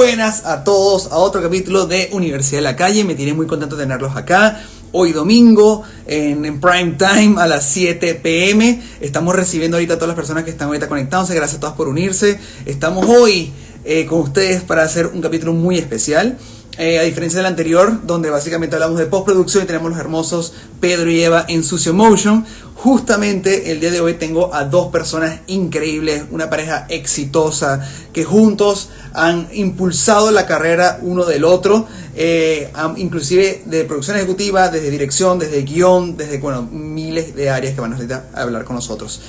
Buenas a todos a otro capítulo de Universidad de la Calle. Me tiene muy contento tenerlos acá. Hoy domingo, en, en prime time, a las 7 pm. Estamos recibiendo ahorita a todas las personas que están ahorita conectándose. Gracias a todos por unirse. Estamos hoy eh, con ustedes para hacer un capítulo muy especial. Eh, a diferencia del anterior, donde básicamente hablamos de postproducción y tenemos los hermosos Pedro y Eva en Sucio Motion. Justamente el día de hoy tengo a dos personas increíbles, una pareja exitosa, que juntos han impulsado la carrera uno del otro, eh, inclusive de producción ejecutiva, desde dirección, desde guion, desde bueno, miles de áreas que van a hablar con nosotros.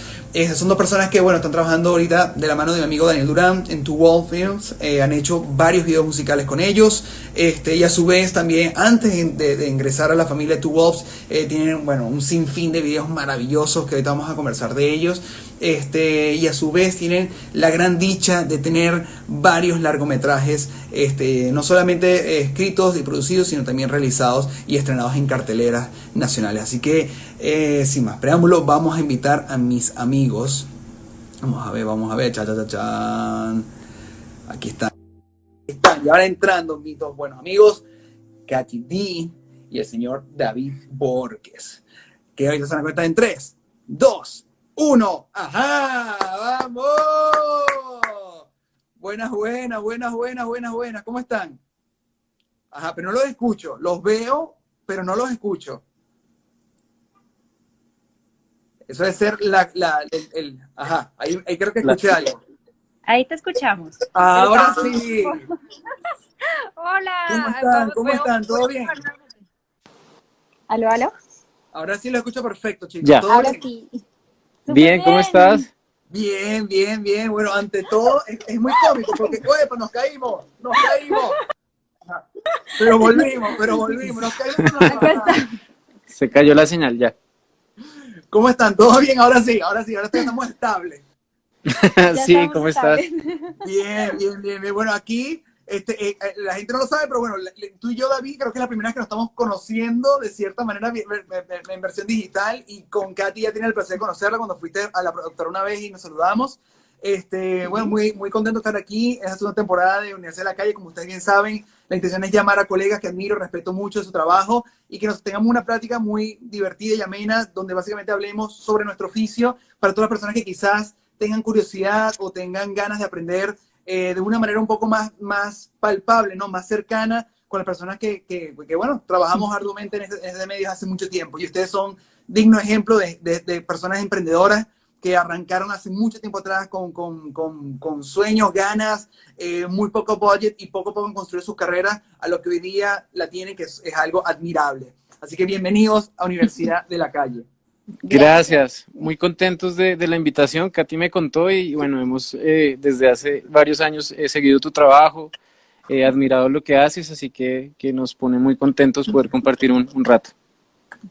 Son dos personas que bueno están trabajando ahorita de la mano de mi amigo Daniel Durán en Two Wall Films. Eh, han hecho varios videos musicales con ellos. Este, y a su vez también, antes de, ingresar a la familia Two Wolves, eh, tienen bueno, un sinfín de videos maravillosos que ahorita vamos a conversar de ellos. Este, y a su vez tienen la gran dicha de tener varios largometrajes, este, no solamente escritos y producidos, sino también realizados y estrenados en carteleras nacionales. Así que, eh, sin más preámbulo, vamos a invitar a mis amigos. Vamos a ver, vamos a ver, cha, cha, cha, chan. Aquí están. Están, y ahora entrando mis dos buenos amigos, Katy D y el señor David Borges. Que ahorita se van a cuenta en 3, 2, uno. ¡Ajá! ¡Vamos! Buenas, buenas, buenas, buenas, buenas, buenas. ¿Cómo están? Ajá, pero no los escucho. Los veo, pero no los escucho. Eso debe ser la, la el, ajá, ahí, creo que escuché algo. Ahí te escuchamos. Ahora sí. Hola. ¿Cómo están? ¿Cómo están? ¿Todo bien? ¿Aló, aló? Ahora sí lo escucho perfecto, chicos. Ya. Ahora sí. Bien, ¿cómo estás? Bien, bien, bien. Bueno, ante todo, es, muy cómico porque, pues nos caímos, nos caímos. Pero volvimos, pero volvimos, nos caímos. Se cayó la señal ya. ¿Cómo están? ¿Todo bien? Ahora sí, ahora sí, ahora estamos estables. sí, ¿cómo estás? Bien, bien, bien, bien. Bueno, aquí este, eh, eh, la gente no lo sabe, pero bueno, tú y yo, David, creo que es la primera vez que nos estamos conociendo de cierta manera la inversión digital y con Katy ya tiene el placer de conocerla cuando fuiste a la productora una vez y nos saludamos. Este, bueno, muy, muy contento de estar aquí. Es la segunda temporada de Universidad de la Calle. Como ustedes bien saben, la intención es llamar a colegas que admiro, respeto mucho de su trabajo y que nos tengamos una práctica muy divertida y amena, donde básicamente hablemos sobre nuestro oficio para todas las personas que quizás tengan curiosidad o tengan ganas de aprender eh, de una manera un poco más, más palpable, ¿no? Más cercana con las personas que, que, bueno, trabajamos arduamente en este, en medio hace mucho tiempo. Y ustedes son digno ejemplo de, de, personas emprendedoras que arrancaron hace mucho tiempo atrás con, con, con, con sueños, ganas, eh, muy poco budget y poco a poco en construir sus carreras a lo que hoy día la tienen, que es, es algo admirable. Así que bienvenidos a Universidad de la Calle. Gracias, muy contentos de, la invitación. Katy me contó y bueno, hemos eh, desde hace varios años he seguido tu trabajo, he admirado lo que haces, así que, nos pone muy contentos poder compartir un, rato.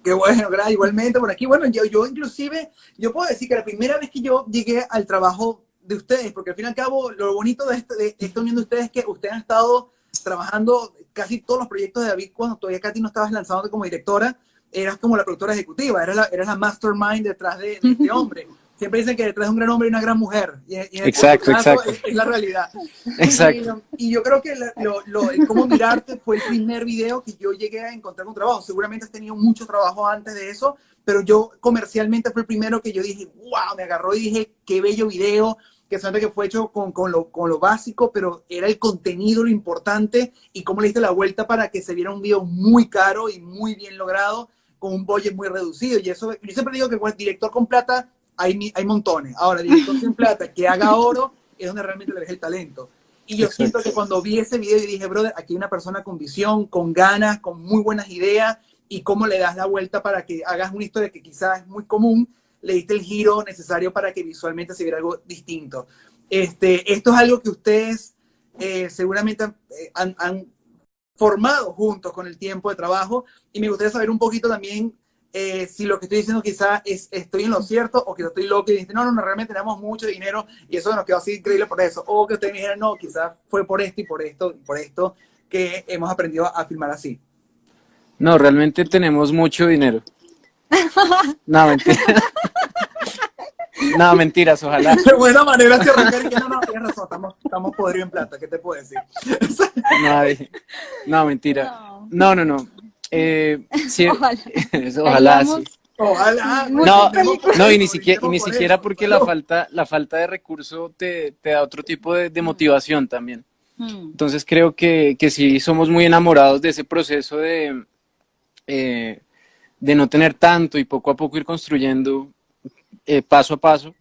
Qué bueno, gracias. Igualmente por aquí. Bueno, yo, yo inclusive, yo puedo decir que la primera vez que yo llegué al trabajo de ustedes, porque al fin y al cabo lo bonito de, esto, de unión de ustedes es que ustedes han estado trabajando casi todos los proyectos de David cuando todavía Katy no estabas lanzando como directora eras como la productora ejecutiva, eras la, eras la mastermind detrás de, este hombre. Siempre dicen que detrás de un gran hombre hay una gran mujer. Y, en exacto, exacto. Es, la realidad. Exacto. Y, yo creo que lo, lo, el cómo mirarte fue el primer video que yo llegué a encontrar un trabajo. Seguramente has tenido mucho trabajo antes de eso, pero yo comercialmente fue el primero que yo dije, wow, me agarró y dije, qué bello video que sabe que fue hecho con, con, lo, con, lo, básico, pero era el contenido lo importante y cómo le diste la vuelta para que se viera un video muy caro y muy bien logrado con un budget muy reducido. Y eso, yo siempre digo que con director con plata hay, hay montones. Ahora, director sin plata que haga oro es donde realmente le ves el talento. Y yo siento que cuando vi ese video y dije, brother, aquí hay una persona con visión, con ganas, con muy buenas ideas, y cómo le das la vuelta para que hagas una historia que quizás es muy común, le diste el giro necesario para que visualmente se viera algo distinto. Este, esto es algo que ustedes eh, seguramente han, formado juntos con el tiempo de trabajo y me gustaría saber un poquito también eh, si lo que estoy diciendo quizá es estoy en lo cierto o que estoy loco y dicen, no, no, no, realmente tenemos mucho dinero y eso nos quedó así increíble por eso. O que ustedes me dijeran, no, quizás fue por esto y por esto y por esto que hemos aprendido a filmar así. No, realmente tenemos mucho dinero. no, mentira. No, mentiras, ojalá. Qué buena manera de arrancar. y que no, no, tienes razón, estamos, estamos podridos en plata, ¿qué te puedo decir? No, no, mentira. No. No, no, no. Eh, sí, Ojalá. ojalá sí. Ojalá. No, no, y ni siquiera, y ni siquiera porque la falta, la falta de recurso te, te da otro tipo de, de motivación también. Mm. Entonces creo que, que sí somos muy enamorados de ese proceso de, eh, de no tener tanto y poco a poco ir construyendo eh, paso a paso.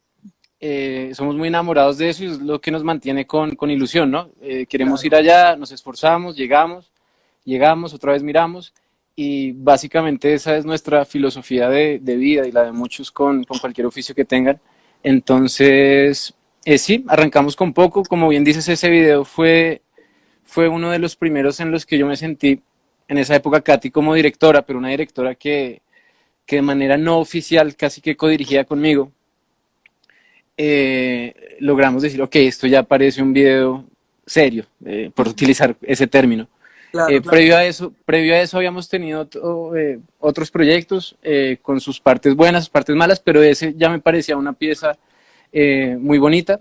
Eh, somos muy enamorados de eso y es lo que nos mantiene con, con ilusión, ¿no? Eh, queremos ir allá, nos esforzamos, llegamos, llegamos, otra vez miramos y básicamente esa es nuestra filosofía de, de vida y la de muchos con, con cualquier oficio que tengan. Entonces, eh, sí, arrancamos con poco, como bien dices, ese video fue, fue uno de los primeros en los que yo me sentí en esa época Katy como directora, pero una directora que, que de manera no oficial casi que codirigía conmigo. Eh, logramos decir, ok, esto ya parece un video serio, eh, por utilizar ese término. Claro, Eh, claro. Previo, a eso, previo a eso habíamos tenido otro, otros proyectos con sus partes buenas, sus partes malas, pero ese ya me parecía una pieza muy bonita.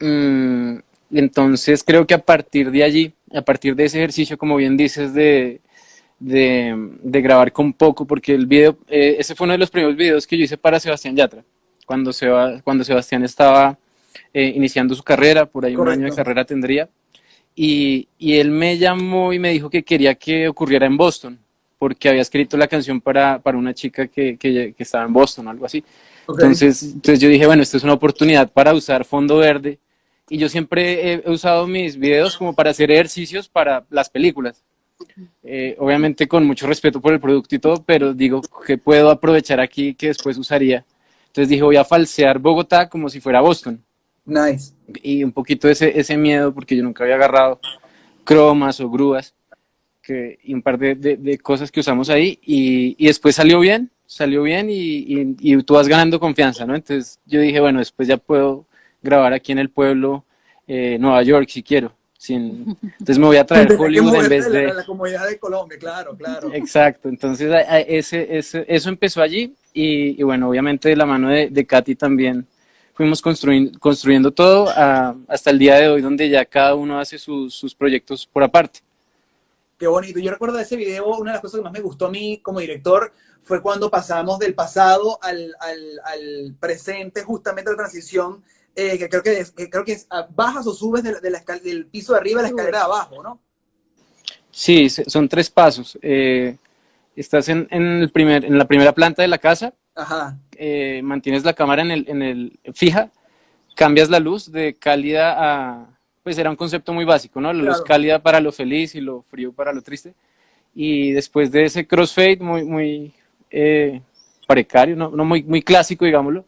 Mm, entonces creo que a partir de allí, a partir de ese ejercicio, como bien dices, de, de, de grabar con poco, porque el video, eh, ese fue uno de los primeros videos que yo hice para Sebastián Yatra, cuando, Seba- cuando Sebastián estaba eh, iniciando su carrera, por ahí un año de carrera tendría. Y, y él me llamó y me dijo que quería que ocurriera en Boston, porque había escrito la canción para, para una chica que, que, que estaba en Boston o algo así. Entonces, entonces yo dije, bueno, esta es una oportunidad para usar fondo verde. Y yo siempre he usado mis videos como para hacer ejercicios para las películas. Eh, obviamente con mucho respeto por el producto y todo, pero digo que puedo aprovechar aquí que después usaría. Entonces dije, voy a falsear Bogotá como si fuera Boston Nice. y un poquito ese, ese miedo porque yo nunca había agarrado cromas o grúas que, y un par de, de- de cosas que usamos ahí y, y después salió bien, salió bien y, y- y tú vas ganando confianza, ¿no? Entonces yo dije, bueno, después ya puedo grabar aquí en el pueblo, eh, Nueva York, si quiero. Sin, entonces me voy a traer Hollywood en vez de... la, la comodidad de Colombia, claro, claro. Exacto, entonces a- a- ese, ese- eso empezó allí y, y bueno, obviamente de la mano de, de Katy también fuimos construyendo, construyendo todo a- hasta el día de hoy donde ya cada uno hace sus, sus proyectos por aparte. Qué bonito. Yo recuerdo de ese video, una de las cosas que más me gustó a mí como director fue cuando pasamos del pasado al, al, al presente, justamente la transición, eh, que creo que es, que creo que es ah, bajas o subes de la- de la escal- del piso de arriba a la escalera de abajo, ¿no? Sí, son tres pasos. Eh, estás en, en el primer, en la primera planta de la casa, Ajá. eh, mantienes la cámara en el, en el fija, cambias la luz de cálida a, pues era un concepto muy básico, ¿no? La luz cálida para lo feliz y lo frío para lo triste. Y después de ese crossfade muy, muy eh, precario, no, no muy, muy clásico, digámoslo,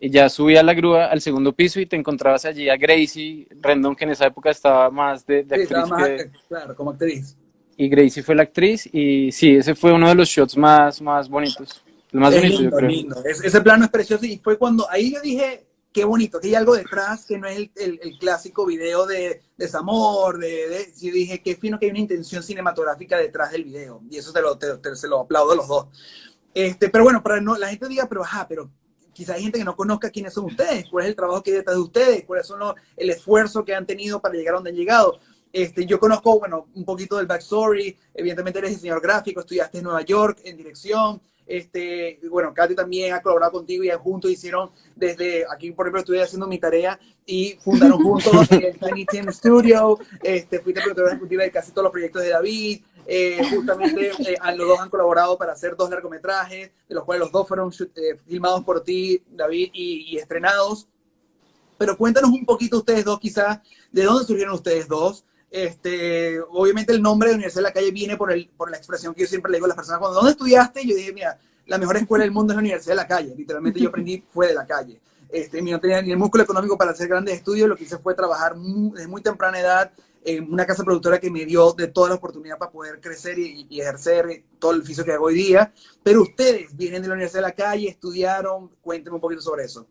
eh, ya subí a la grúa al segundo piso y te encontrabas allí a Gracie Rendon, que en esa época estaba más de, de Sí, actriz más, que- claro, como actriz. y Gracie fue la actriz y sí, ese fue uno de los shots más, más bonitos. El más Es bonito, yo lindo, creo. lindo. Es- ese plano es precioso y fue cuando ahí yo dije, qué bonito, que hay algo detrás que no es el, el- el clásico video de desamor, de, de, yo dije, qué fino que hay una intención cinematográfica detrás del video y eso te lo, te- te- se lo aplaudo a los dos. Este, pero bueno, para no, la gente diga, pero ajá, pero quizá hay gente que no conozca quiénes son ustedes, cuál es el trabajo que hay detrás de ustedes, cuáles son los, el esfuerzo que han tenido para llegar a donde han llegado. Este, yo conozco, bueno, un poquito del backstory, evidentemente eres diseñador gráfico, estudiaste en Nueva York en dirección, este, bueno, Katy también ha colaborado contigo y juntos hicieron desde, aquí por ejemplo estuve haciendo mi tarea y fundaron juntos el Tiny Team Studio, este, fuiste productora ejecutiva de casi todos los proyectos de David, eh, justamente eh, los dos han colaborado para hacer dos largometrajes, de los cuales los dos fueron eh, filmados por ti, David, y, y estrenados. Pero cuéntanos un poquito ustedes dos, quizás, de dónde surgieron ustedes dos. Este, obviamente el nombre de Universidad de la Calle viene por, el, por la expresión que yo siempre le digo a las personas. Cuando, ¿dónde estudiaste? Yo dije, mira, la mejor escuela del mundo es la Universidad de la Calle. Literalmente yo aprendí fue de la calle. Este, no tenía ni el músculo económico para hacer grandes estudios, lo que hice fue trabajar muy, desde muy temprana edad en una casa productora que me dio de toda la oportunidad para poder crecer y, y ejercer todo el oficio que hago hoy día. Pero ustedes vienen de la Universidad de la Calle, estudiaron, cuéntenme un poquito sobre eso.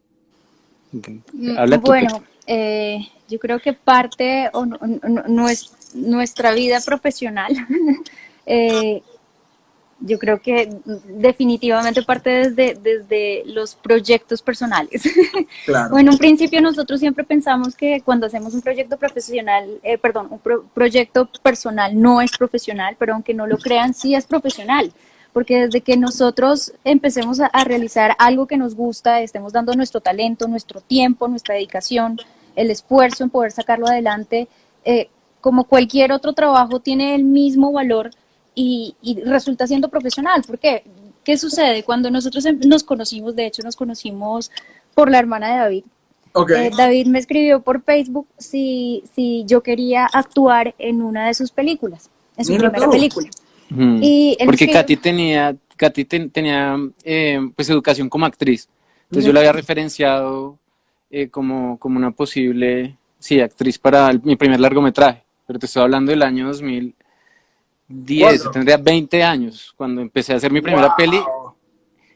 Mm, Bueno, eh, yo creo que parte o no- no- no es nuestra vida profesional eh, yo creo que definitivamente parte desde, desde los proyectos personales. Claro. Bueno, en un principio nosotros siempre pensamos que cuando hacemos un proyecto profesional, eh, perdón, un pro- proyecto personal no es profesional, pero aunque no lo crean, sí es profesional. Porque desde que nosotros empecemos a, a realizar algo que nos gusta, estemos dando nuestro talento, nuestro tiempo, nuestra dedicación, el esfuerzo en poder sacarlo adelante, eh, como cualquier otro trabajo, tiene el mismo valor y, y resulta siendo profesional. ¿Por qué? ¿Qué sucede? Cuando nosotros em, nos conocimos, de hecho nos conocimos por la hermana de David, eh, David me escribió por Facebook si, si yo quería actuar en una de sus películas, en su primera película. Y Porque escribió... Katy tenía, Katy tenía eh, pues educación como actriz. Entonces yo la había referenciado eh, como, como una posible, sí, actriz para mi primer largometraje. Pero te estoy hablando del año 2000, 10, tendría 20 años cuando empecé a hacer mi primera wow. peli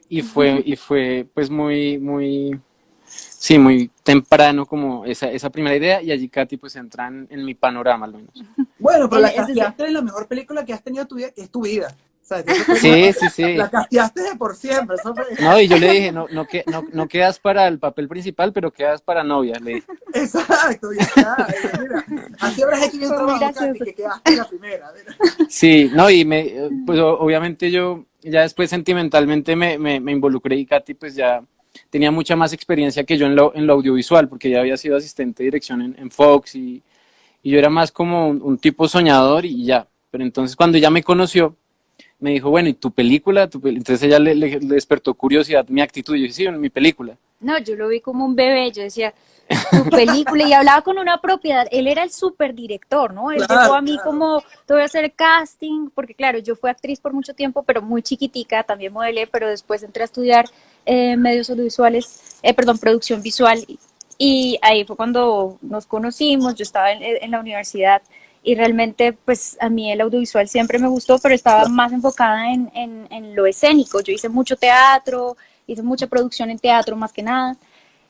y fue, y fue pues muy, muy, sí, muy temprano como esa, esa primera idea y allí Katy pues entra en, mi panorama al menos. Bueno, pero la, es, la mejor película que has tenido tu vida, que es tu vida. Fue- Sí, sí, sí. La casteaste de por siempre. Eso fue- No, y yo le dije, no, no, que, no, no quedas para el papel principal, pero quedas para novia, le dije. Exacto, ya está. Mira, así habrás hecho bien trabajo, Katy, que quedaste la primera. mira. Sí, no, y me, pues obviamente yo ya después sentimentalmente me, me, me involucré y Katy pues ya tenía mucha más experiencia que yo en lo, en lo audiovisual, porque ya había sido asistente de dirección en, en Fox y, y yo era más como un, un tipo soñador y ya. Pero entonces cuando ella me conoció, me dijo, bueno, ¿y tu película? Tu pel-?" Entonces ella le, le- le despertó curiosidad mi actitud. Yo dije, sí, mi película. No, yo lo vi como un bebé, yo decía, tu película, y hablaba con una propiedad, él era el superdirector, ¿no? Él Claro, llegó a mí claro. como, te voy a hacer casting, porque claro, yo fui actriz por mucho tiempo, pero muy chiquitica, también modelé, pero después entré a estudiar eh, medios audiovisuales, eh, perdón, producción visual, y, y ahí fue cuando nos conocimos, yo estaba en, en la universidad, y realmente, pues a mí el audiovisual siempre me gustó, pero estaba más enfocada en, en, en lo escénico. Yo hice mucho teatro, hice mucha producción en teatro más que nada.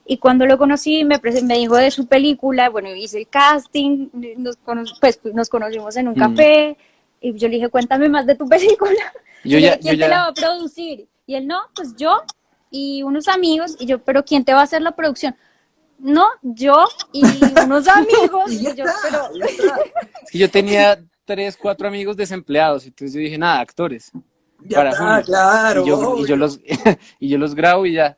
Y cuando lo conocí, me, me dijo de su película, bueno, hice el casting, nos, cono- pues, nos conocimos en un Mm. café, y yo le dije, cuéntame más de tu película. Yo ya, ¿Quién yo te ya- la va a producir? Y él, no, pues yo y unos amigos, y yo, pero ¿quién te va a hacer la producción? No, yo y unos amigos, Y yo, pero... yo tenía tres, cuatro amigos desempleados, entonces yo dije, nada, actores. Ya Para está, claro. y, yo, y, yo los, y yo los grabo y ya.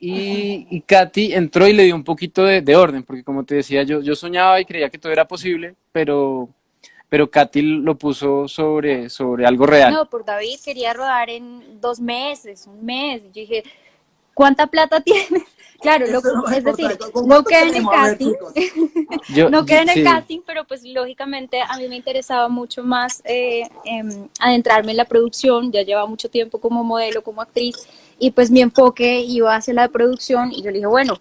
Y, y Katy entró y le dio un poquito de, de orden, porque como te decía, yo, yo soñaba y creía que todo era posible, pero, pero Katy lo puso sobre, sobre algo real. No, por David quería rodar en dos meses, un mes. Yo dije, ¿cuánta plata tienes? Claro, lo- es es decir, importante. ¿Con no queda en el casting. Yo- no queda en el sí. casting, pero pues lógicamente a mí me interesaba mucho más eh, em, adentrarme en la producción. Ya llevaba mucho tiempo como modelo, como actriz, y pues mi enfoque iba hacia la producción. Y yo le dije, bueno,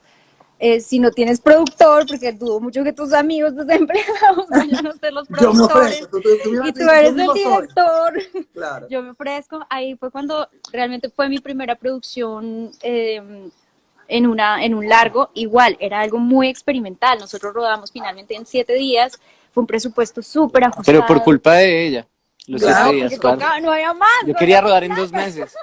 eh, si no tienes productor, porque dudo mucho que tus amigos desempleados vayan a ser los Yo me productores. ofrezco. Tú, tú, tú, Y tú- eres el director. Claro. Yo me ofrezco. Ahí fue cuando realmente fue mi primera producción eh, en, una, en un largo. Igual, era algo muy experimental. Nosotros rodamos finalmente en siete días. Fue un presupuesto súper ajustado. Pero por culpa de ella. Los Claro, siete días, claro. tocaba, no había más. Yo no quería rodar en dos meses.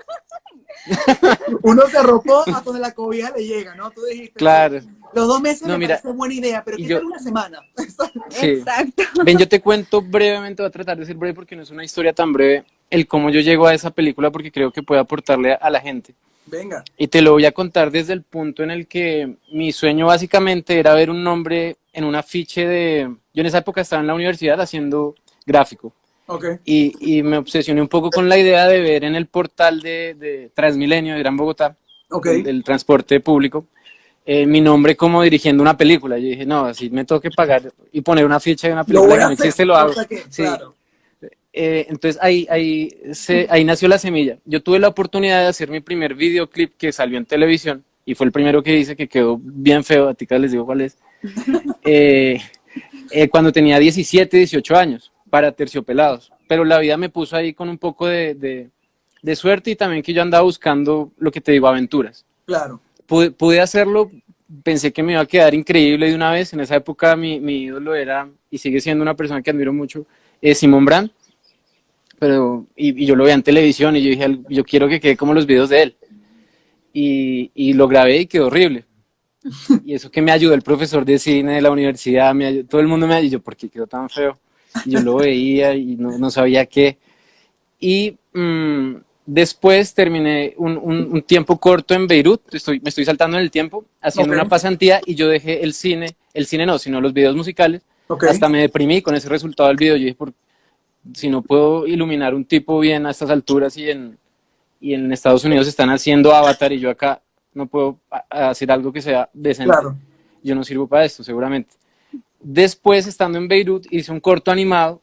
Uno se arropó a donde la cobija le llega, ¿no? Tú dijiste. Claro. Los dos meses No, me mira, parece buena idea, pero ¿qué yo- tal una semana? Sí. Exacto. Ven, yo te cuento brevemente, voy a tratar de ser breve porque no es una historia tan breve, el cómo yo llego a esa película porque creo que puede aportarle a, a la gente. Venga. Y te lo voy a contar desde el punto en el que mi sueño básicamente era ver un nombre en un afiche de... Yo en esa época estaba en la universidad haciendo gráfico Y, y me obsesioné un poco con la idea de ver en el portal de, de Transmilenio de Gran Bogotá, del, transporte público, eh, mi nombre como dirigiendo una película. Yo dije, no, si me tengo que pagar y poner una ficha de una película que no hacer. existe, lo hago. Que, Sí. Claro. Eh, entonces ahí, ahí, se, ahí nació la semilla. Yo tuve la oportunidad de hacer mi primer videoclip que salió en televisión y fue el primero que hice que quedó bien feo, a ti les digo cuál es, eh, cuando tenía 17, 18 años, para terciopelados. Pero la vida me puso ahí con un poco de, de, de suerte y también que yo andaba buscando lo que te digo, aventuras. Claro. Pude, pude hacerlo, pensé que me iba a quedar increíble de una vez. En esa época mi, mi ídolo era, y sigue siendo una persona que admiro mucho, eh, Simón Brand. pero, y, y yo lo veía en televisión y yo dije, yo quiero que quede como los videos de él. Y, y lo grabé y quedó horrible. Y eso que me ayudó el profesor de cine de la universidad, me ayudó, todo el mundo me ayudó, ¿por qué quedó tan feo? Y yo lo veía y no, no sabía qué. Y mm, después terminé un, un, un, tiempo corto en Beirut, estoy, me estoy saltando en el tiempo, haciendo Ok. una pasantía y yo dejé el cine, el cine no, sino los videos musicales. Ok. Hasta me deprimí con ese resultado del video. Yo dije, por, si no puedo iluminar un tipo bien a estas alturas y en, y en Estados Unidos están haciendo Avatar y yo acá no puedo hacer algo que sea decente. Claro. Yo no sirvo para esto, seguramente. Después, estando en Beirut, hice un corto animado.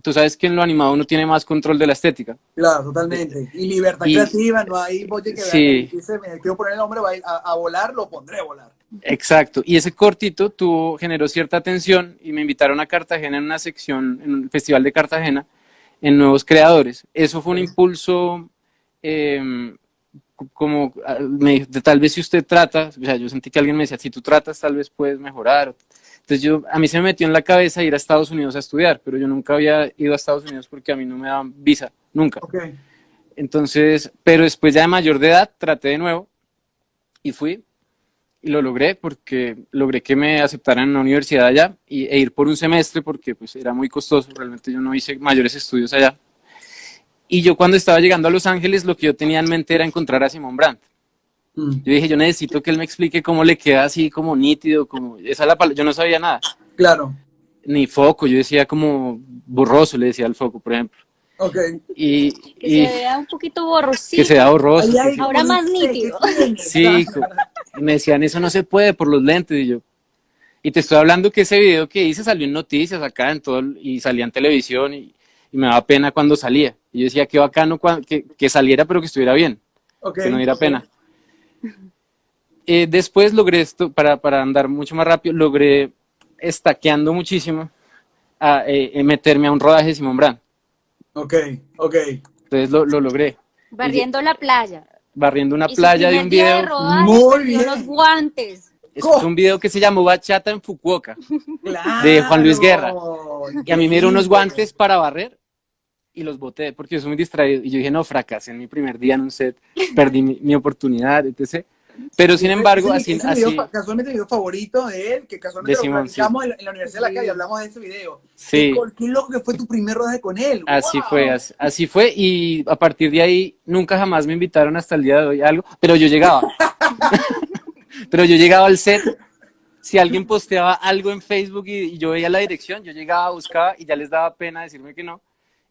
Tú sabes que en lo animado uno tiene más control de la estética. Claro, totalmente. Y libertad Y- creativa, no hay bote que Sí. dice, me quiero poner el hombre va a, ir a- a volar, lo pondré a volar. Exacto. Y ese cortito tuvo, generó cierta atención y me invitaron a Cartagena en una sección, en un festival de Cartagena, en Nuevos Creadores. Eso fue un impulso, eh, como, ah, me dijo, de tal vez si usted trata, o sea, yo sentí que alguien me decía, si tú tratas, tal vez puedes mejorar. Entonces yo, a mí se me metió en la cabeza ir a Estados Unidos a estudiar, pero yo nunca había ido a Estados Unidos porque a mí no me daban visa, nunca. Entonces, pero después ya de mayor de edad, traté de nuevo y fui y lo logré porque logré que me aceptaran en una universidad allá y, e ir por un semestre porque pues era muy costoso, realmente yo no hice mayores estudios allá. Y yo cuando estaba llegando a Los Ángeles, lo que yo tenía en mente era encontrar a Simón Brandt. Mm. Yo dije, yo necesito que él me explique cómo le queda así como nítido, como esa es la pala- yo no sabía nada, Claro. ni foco, yo decía como borroso, le decía al foco, por ejemplo. Ok. Y, Que y se vea un poquito borrosito. que sea borroso. Ahí que hay se- Ahora más nítido. Sí, me decían, eso no se puede por los lentes. Y yo, y te estoy hablando que ese video que hice salió en noticias acá en todo, el- y salía en televisión y, y me daba pena cuando salía. Y yo decía, qué bacano que, que saliera, pero que estuviera bien, Ok. que no diera pena. Eh, después logré esto, para, para andar mucho más rápido, logré estaqueando muchísimo a eh, eh, meterme a un rodaje de Simón Brand. Ok, ok. Entonces lo, lo logré, Barriendo la playa. barriendo una Y playa de un día video. de rodaje Muy bien. los guantes. Es un video que se llamó Bachata en Fukuoka. De Juan Luis Guerra. Y a mí me dieron unos guantes para barrer y los boté porque yo soy muy distraído. Y yo dije, no, fracasé en mi primer día en un set, perdí mi, mi oportunidad, etc. Pero sin embargo, Ese- así, ese video así casualmente el video favorito de él, que casualmente De lo Simón, sí. platicamos en, la- en la Universidad de la Calle, hablamos de ese video. sí, Qué, qué loco que fue tu primer rodaje con él. así ¡Wow! fue, así, así fue. Y a partir de ahí, nunca jamás me invitaron hasta el día de hoy a algo, pero yo llegaba. pero yo llegaba al set. Si alguien posteaba algo en Facebook y, y yo veía la dirección, yo llegaba, buscaba y ya les daba pena decirme que no.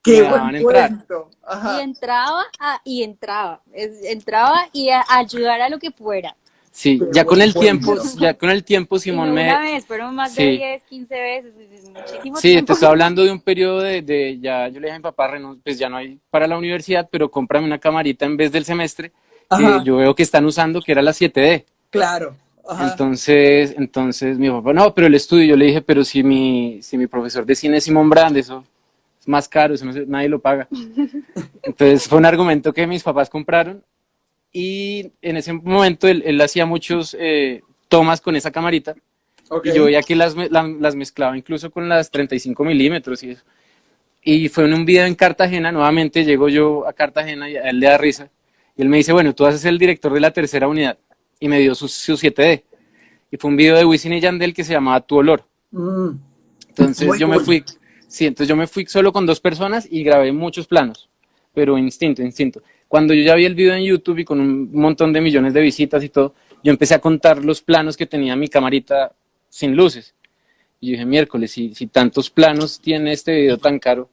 Qué buen cuento. Ajá. Y entraba a- y entraba. Es- entraba y a, a ayudar a lo que fuera. Sí, ya con el tiempo, cuento. ya con el tiempo Simón no me, una vez, fueron más de Sí. 10, 15 veces. es- es muchísimo Sí, tiempo. te estoy hablando de un periodo de, de- ya, yo le dije a mi papá, "Renun- pues ya no hay para la universidad, pero cómprame una camarita en vez del semestre, que yo veo que están usando, que era la 7D. Claro. Ajá. Entonces, entonces mi papá, no, pero el estudio, yo le dije, pero si mi, si mi profesor de cine es Simón Brand, eso es más caro, eso no se- nadie lo paga. Entonces fue un argumento que mis papás compraron y en ese momento él, él hacía muchos eh, tomas con esa camarita Ok. y yo veía que las, la- las mezclaba incluso con las 35 milímetros y eso. Y fue en un video en Cartagena, nuevamente llego yo a Cartagena y a él le da risa. Y él me dice, bueno, tú haces el director de la tercera unidad. Y me dio su, su 7D. Y fue un video de Wisin y Yandel que se llamaba Tu Olor. Mm. Entonces Muy yo me fui, sí, entonces yo me fui solo con dos personas y grabé muchos planos, pero instinto, instinto. Cuando yo ya vi el video en YouTube y con un montón de millones de visitas y todo, yo empecé a contar los planos que tenía mi camarita sin luces. Y dije, miércoles, si, si tantos planos tiene este video tan caro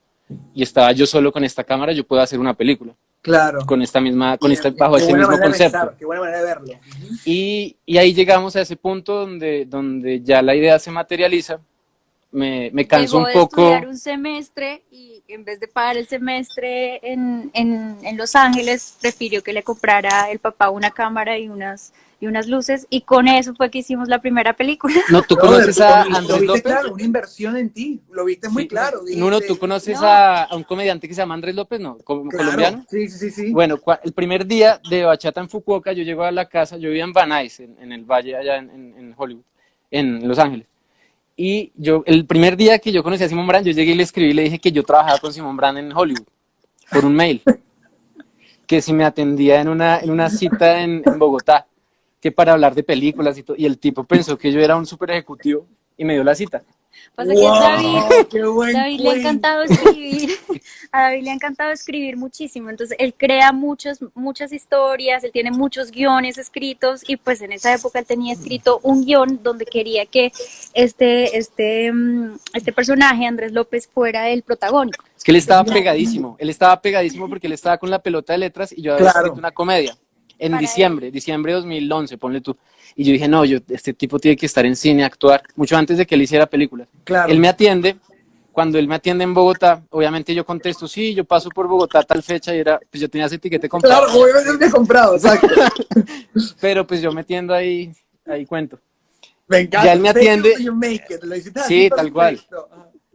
y estaba yo solo con esta cámara, yo puedo hacer una película Claro. con esta misma, con este, bajo buena mismo concepto. pensar, Qué buena manera de verlo. Y, y ahí llegamos a ese punto donde, donde ya la idea se materializa. Me, me canso Dejó un de poco. estudiar un semestre y en vez de pagar el semestre en, en, en Los Ángeles, prefirió que le comprara el papá una cámara y unas, y unas luces. Y con eso fue que hicimos la primera película. No, ¿tú conoces a viste- Lo Andrés viste López? claro, una inversión en ti. Lo viste muy Sí. claro. Nuno, dijiste, ¿tú conoces No. a, a un comediante que se llama Andrés López? No, claro. colombiano. Sí, sí, sí. Bueno, cua- el primer día de bachata en Fukuoka, yo llego a la casa, yo vivía en Van Nuys, en, en el valle allá en, en- en Hollywood, en Los Ángeles. Y yo, el primer día que yo conocí a Simón Brand, yo llegué y le escribí y le dije que yo trabajaba con Simón Brand en Hollywood. por un mail, que si me atendía en una, en una cita en, en Bogotá, que para hablar de películas y todo, y el tipo pensó que yo era un super ejecutivo y me dio la cita. Pasa que Wow, David, qué buen David le ha encantado escribir, a David le ha encantado escribir muchísimo, entonces él crea muchas, muchas historias, él tiene muchos guiones escritos y pues en esa época él tenía escrito un guion donde quería que este, este, mm, este personaje, Andrés López, fuera el protagónico. Es que él estaba pegadísimo, él estaba pegadísimo porque él estaba con la pelota de letras y yo había Claro. escrito una comedia en Para diciembre, diciembre de 2011, ponle tú. Y yo dije, no, yo, este tipo tiene que estar en cine, actuar, mucho antes de que él hiciera películas. Claro. Él me atiende, cuando él me atiende en Bogotá, obviamente yo contesto, sí, yo paso por Bogotá a tal fecha y era, pues yo tenía ese tiquete comprado, Claro, obviamente comprado, exacto. pero pues yo metiendo ahí, ahí cuento. Me encanta. Ya él me atiende. you make it, lo Sí, tal cual.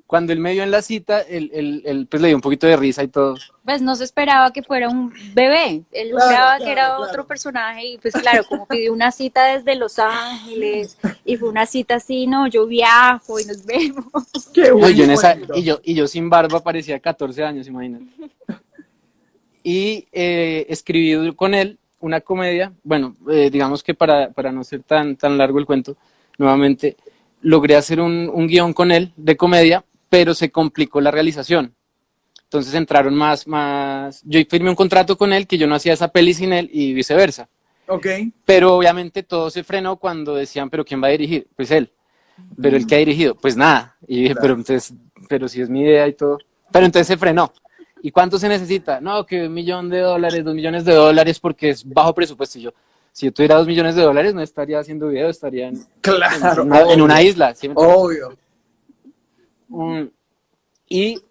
Cuando él me dio en la cita, él, él- él, pues le dio un poquito de risa y todo. Pues no se esperaba que fuera un bebé, él Claro, esperaba claro, que era claro. otro personaje y pues claro, como pidió una cita desde Los Ángeles y fue una cita así, no, yo viajo y nos vemos. Qué No, yo en esa- cuento. y, yo, y yo sin barba parecía 14 años, imagínate. Y eh, escribí con él una comedia, bueno, eh, digamos que para, para no ser tan, tan largo el cuento, nuevamente logré hacer un, un guion con él de comedia, pero se complicó la realización. Entonces entraron más, más, yo firmé un contrato con él que yo no hacía esa peli sin él y viceversa. Ok. Pero obviamente todo se frenó cuando decían, pero ¿quién va a dirigir? Pues él. Pero el que ha dirigido, pues nada. Y dije, Claro. pero entonces, pero si es mi idea y todo. Pero entonces se frenó. ¿Y cuánto se necesita? No, que un millón de dólares, dos millones de dólares, porque es bajo presupuesto. Y yo, si yo tuviera dos millones de dólares, no estaría haciendo video, estaría en, Claro. en una, en una isla. ¿sí? Obvio. Mm, y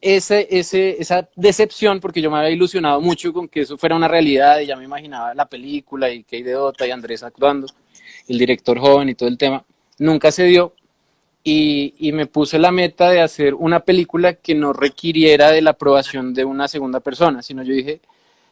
ese, ese, esa decepción, porque yo me había ilusionado mucho con que eso fuera una realidad y ya me imaginaba la película y que Ideota y Andrés actuando, el director joven y todo el tema, nunca se dio. Y, y me puse la meta de hacer una película que no requiriera de la aprobación de una segunda persona, sino yo dije,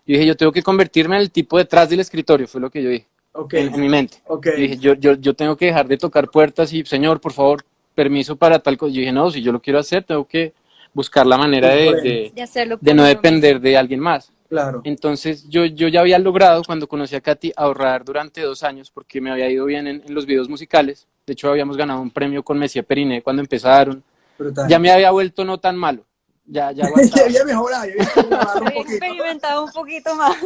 yo dije, yo tengo que convertirme en el tipo detrás del escritorio, fue lo que yo dije en, en mi mente. Ok. Yo dije, yo, yo, yo tengo que dejar de tocar puertas y, señor, por favor, permiso para tal cosa. Yo dije, no, si yo lo quiero hacer, tengo que buscar la manera de, de, De hacerlo de no depender de alguien más. Claro. Entonces, yo, yo ya había logrado, cuando conocí a Katy, ahorrar durante dos años porque me había ido bien en, en los videos musicales. De hecho, habíamos ganado un premio con Messi Periné cuando empezaron. Brutal. Ya me había vuelto no tan malo. Ya, ya ya había mejorado, ya había un experimentado un poquito más.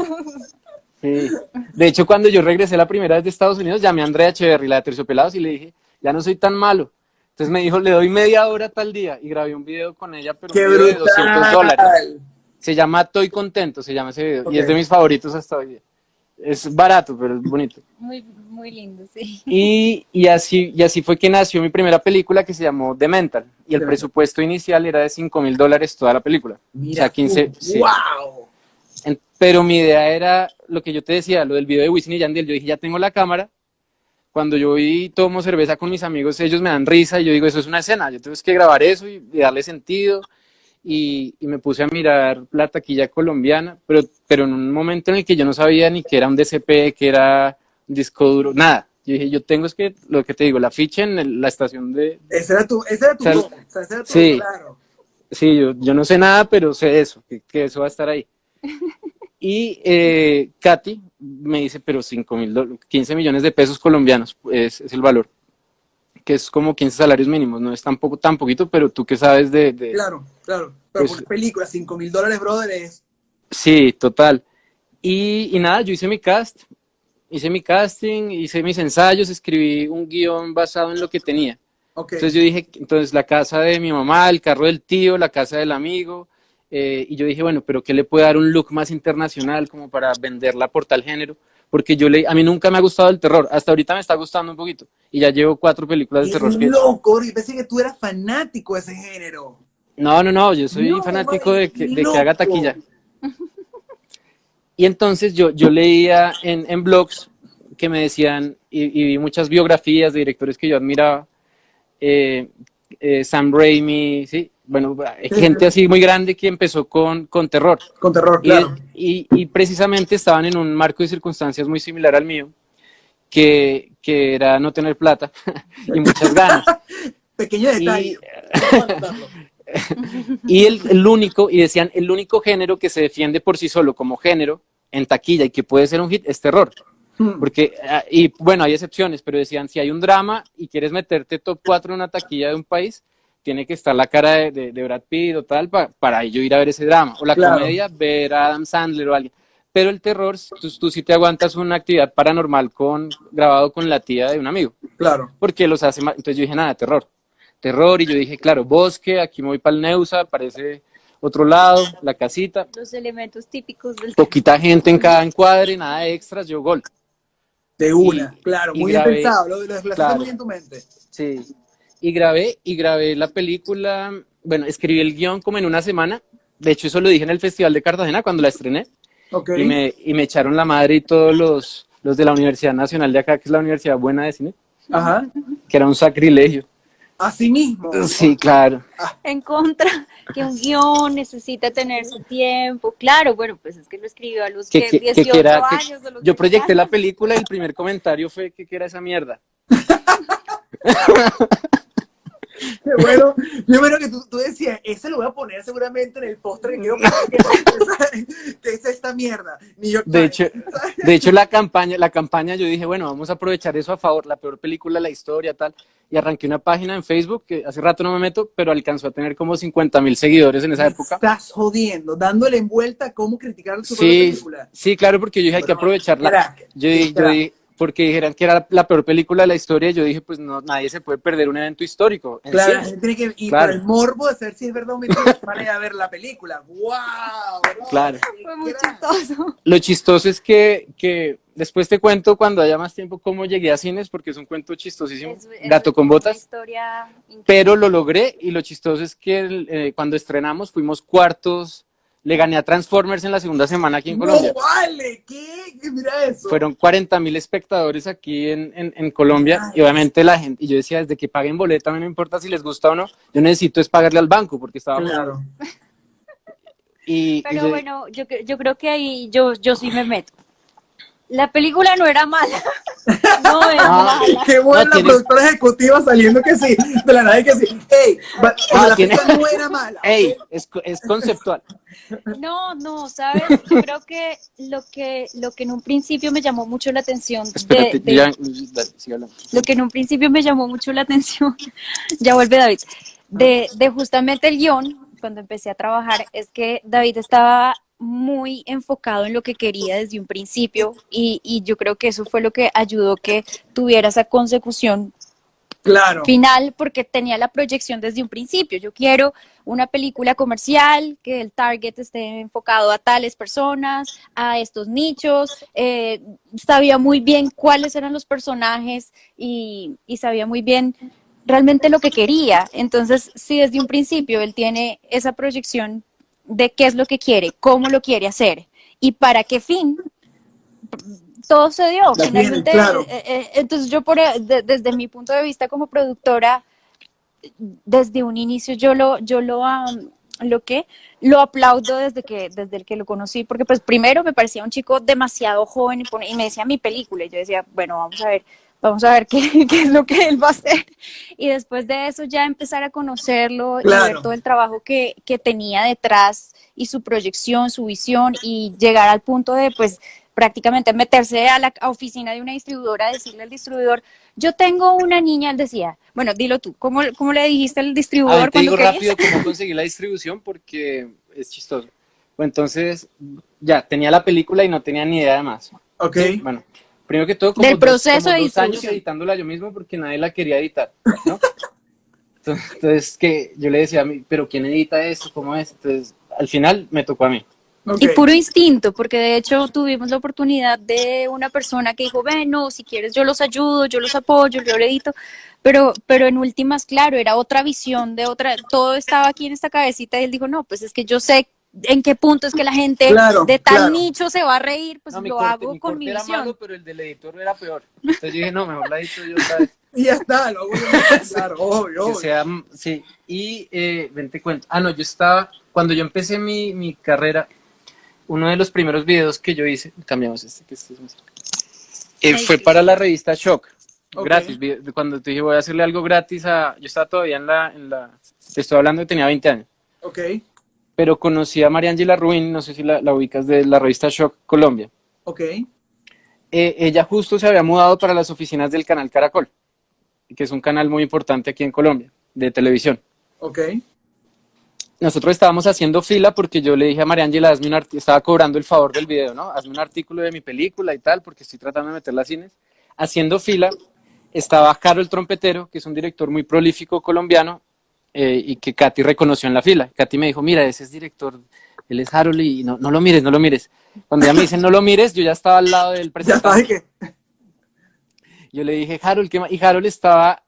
Sí. De hecho, cuando yo regresé la primera vez de Estados Unidos, llamé a Andrea Echeverry, la de Terciopelados, y le dije, ya no soy tan malo. Entonces me dijo, le doy media hora tal día, y grabé un video con ella, pero ¡Qué un video de 200 dólares. Se llama Estoy Contento, se llama ese video, y es de mis favoritos hasta hoy día. Es barato, pero es bonito. Muy, muy lindo, sí. Y, y, así, y así fue que nació mi primera película que se llamó The Mental, y el The presupuesto inicial era de 5 mil dólares toda la película. Mira, o sea, 15, tú, sí. ¡Wow! En- pero mi idea era lo que yo te decía, lo del video de Wisin y Yandel. Yo dije, ya tengo la cámara. Cuando yo voy y tomo cerveza con mis amigos, ellos me dan risa y yo digo, eso es una escena. Yo tengo que grabar eso y, darle sentido. Y, y me puse a mirar la taquilla colombiana, pero, pero en un momento en el que yo no sabía ni que era un DCP, que era un disco duro, nada. Yo dije, yo tengo es que, lo que te digo, la ficha en el- la estación de... Ese era tu, ese era tu O sea, don, o sea, ese era tu sí. claro. Sí, yo, yo no sé nada, pero sé eso, que, que eso va a estar ahí. Y eh, Katy me dice, pero 5 mil, dol- 15 millones de pesos colombianos es, es el valor, que es como 15 salarios mínimos, no es tampoco tan poquito, pero tú que sabes de... de- Claro, claro. Pero Pues- por película, 5 mil dólares, brother, es. Sí, total. Y, y nada, yo hice mi cast, hice mi casting, hice mis ensayos, escribí un guion basado en lo que tenía. Ok. Entonces yo dije, entonces la casa de mi mamá, el carro del tío, la casa del amigo, eh, y yo dije, bueno, pero ¿qué le puede dar un look más internacional como para venderla por tal género? Porque yo le, a mí nunca me ha gustado el terror, hasta ahorita me está gustando un poquito, y ya llevo cuatro películas de terror. loco, yo pensé que tú eras fanático de ese género. No, no, no, yo soy No, fanático de que, de que haga taquilla. Y entonces yo, yo leía en, en blogs que me decían, y, y vi muchas biografías de directores que yo admiraba, eh, eh, Sam Raimi, sí, bueno, hay gente así muy grande que empezó con, con terror. Con terror, Y, claro. y- y precisamente estaban en un marco de circunstancias muy similar al mío, que, que era no tener plata y muchas ganas. Pequeño detalle. y- y el, el único, y decían, el único género que se defiende por sí solo como género en taquilla y que puede ser un hit es terror. Hmm. Porque, ah, y bueno, hay excepciones, pero decían, si hay un drama y quieres meterte top 4 en una taquilla de un país, tiene que estar la cara de, de, de Brad Pitt o tal pa- para yo ir a ver ese drama. O la Claro. comedia, ver a Adam Sandler o alguien. Pero el terror, tú, tú sí te aguantas una actividad paranormal con, grabado con la tía de un amigo, Claro. porque los hace más. Entonces yo dije, nada, terror. Terror, y yo dije, claro, bosque, aquí me voy para el Neusa, parece otro lado, la casita, Los elementos típicos del poquita gente en cada encuadre, nada de extras, yo gol. De una, Y- claro, y muy grabé- bien pensado, lo, lo, lo claro. muy bien en tu mente. Sí. Y grabé, y grabé la película, bueno, escribí el guion como en una semana. De hecho, eso lo dije en el Festival de Cartagena cuando la estrené. Ok. Y, me, y me echaron la madre y todos los, los de la Universidad Nacional de acá, que es la Universidad Buena de Cine, Ajá. que era un sacrilegio. Así mismo. Sí, claro. en contra, que un guion necesita tener su tiempo. Claro, bueno, pues es que lo escribió a los Que, que, que- que 18 quiera- que- años. lo yo que proyecté sea. la película y el primer comentario fue que, que era esa mierda. Qué bueno. Yo bueno que tú, tú decías, ese lo voy a poner seguramente en el postre que quiero poner, que, que es esta mierda. De hecho, de hecho la campaña, la campaña yo dije, bueno, vamos a aprovechar eso a favor, la peor película de la historia, tal, y arranqué una página en Facebook, que hace rato no me meto, pero alcanzó a tener como 50 mil seguidores en esa Me época. Estás jodiendo, dándole en vuelta cómo criticar su Sí, película. sí, claro, porque yo dije hay que aprovecharla. Yo dije, yo dije, porque dijeran que era la peor película de la historia, y yo dije, pues no, nadie se puede perder un evento histórico. Claro, la gente tiene que Claro. por el morbo de saber si es verdad o mentira para ir a ver la película. ¡Wow! bro! Claro. Fue muy chistoso. Lo chistoso es que, que después te cuento cuando haya más tiempo cómo llegué a cines, porque es un cuento chistosísimo, Es- es gato con una botas. historia increíble. pero lo logré y lo chistoso es que el- eh, cuando estrenamos fuimos cuartos, le gané a Transformers en la segunda semana aquí en Colombia. ¡No vale! ¿Qué? Mira eso. Fueron 40 mil espectadores aquí en, en, en Colombia Ay. y obviamente la gente, y yo decía, desde que paguen boleta, a mí no importa si les gusta o no, yo necesito es pagarle al banco porque estaba... Claro. Y, y Pero yo- bueno, yo, yo creo que ahí yo, yo sí me meto. La película no era mala. No era Ah. mala. Qué buena No, la productora ejecutiva saliendo que sí, de la nada que sí. ¡Ey! Ah, la tiene- película no era mala. ¡Ey! Es, co- es conceptual. No, no, ¿sabes? Yo creo que lo que lo que en un principio me llamó mucho la atención de, Espérate, de- ya- dale, sigue hablando. lo que en un principio me llamó mucho la atención, ya vuelve David, de, de justamente el guion, cuando empecé a trabajar, es que David estaba muy enfocado en lo que quería desde un principio y, y yo creo que eso fue lo que ayudó que tuviera esa consecución Claro. final porque tenía la proyección desde un principio. Yo quiero una película comercial, que el target esté enfocado a tales personas, a estos nichos. eh, sabía muy bien cuáles eran los personajes y, y sabía muy bien realmente lo que quería. Entonces, si desde un principio él tiene esa proyección de qué es lo que quiere, cómo lo quiere hacer y para qué fin, todo se dio. Tiene, Finalmente, claro. eh, eh, entonces yo por, de- desde mi punto de vista como productora, desde un inicio yo lo, yo lo, am, lo que lo aplaudo desde que, desde el que lo conocí, porque pues primero me parecía un chico demasiado joven y, y me decía mi película, y yo decía, bueno, vamos a ver, vamos a ver qué, qué es lo que él va a hacer. Y después de eso ya empezar a conocerlo y Claro. ver todo el trabajo que, que tenía detrás y su proyección, su visión y llegar al punto de pues prácticamente meterse a la oficina de una distribuidora, decirle al distribuidor, yo tengo una niña, él decía, bueno, dilo tú, ¿cómo, cómo le dijiste al A ver, distribuidor te digo querías? rápido cómo conseguí la distribución porque es chistoso. Bueno, entonces, ya, tenía la película y no tenía ni idea de más. Ok. Bueno, primero que todo, como Del dos- proceso como de dos años editándola yo mismo porque nadie la quería editar, ¿no? Entonces, que yo le decía a mí, pero ¿quién edita esto? ¿Cómo es? Entonces, al final me tocó a mí. ok. Y puro instinto, porque de hecho tuvimos la oportunidad de una persona que dijo, bueno, si quieres yo los ayudo, yo los apoyo, yo lo edito, pero, pero en últimas, claro, era otra visión de otra, todo estaba aquí en esta cabecita y él dijo, no, pues es que yo sé en qué punto es que la gente Claro, de tal claro. nicho se va a reír, pues No, lo corte- hago mi con mi visión. malo, pero el del editor era peor. Entonces yo dije, no, mejor la edito yo otra vez. Y ya está, lo voy a claro, obvio, Que obvio. sea, sí. Y eh, ven, te cuento. Ah, no, yo estaba, cuando yo empecé mi, mi carrera, uno de los primeros videos que yo hice, cambiamos este, que este es más cerca, eh, fue sí. para la revista Shock. Ok. gratis. Cuando te dije voy a hacerle algo gratis a... Yo estaba todavía en la... En la te estoy hablando que tenía 20 años. Ok, Pero conocí a María Ángela Ruin, no sé si la, la ubicas de la revista Shock Colombia. ok, Eh, ella justo se había mudado para las oficinas del canal Caracol, que es un canal muy importante aquí en Colombia, de televisión. ok. nosotros estábamos haciendo fila porque yo le dije a María Ángela, hazme un estaba cobrando el favor del video, ¿no? Hazme un artículo de mi película y tal, porque estoy tratando de meterla a cines. Haciendo fila estaba Caro el Trompetero, que es un director muy prolífico colombiano eh, y que Katy reconoció en la fila. Katy me dijo, mira, ese es director, él es Harold y no, no lo mires, no lo mires. Cuando ella me dice, no lo mires, yo ya estaba al lado del Ya presentador. Yo le dije, Harold, ¿qué más? Y Harold estaba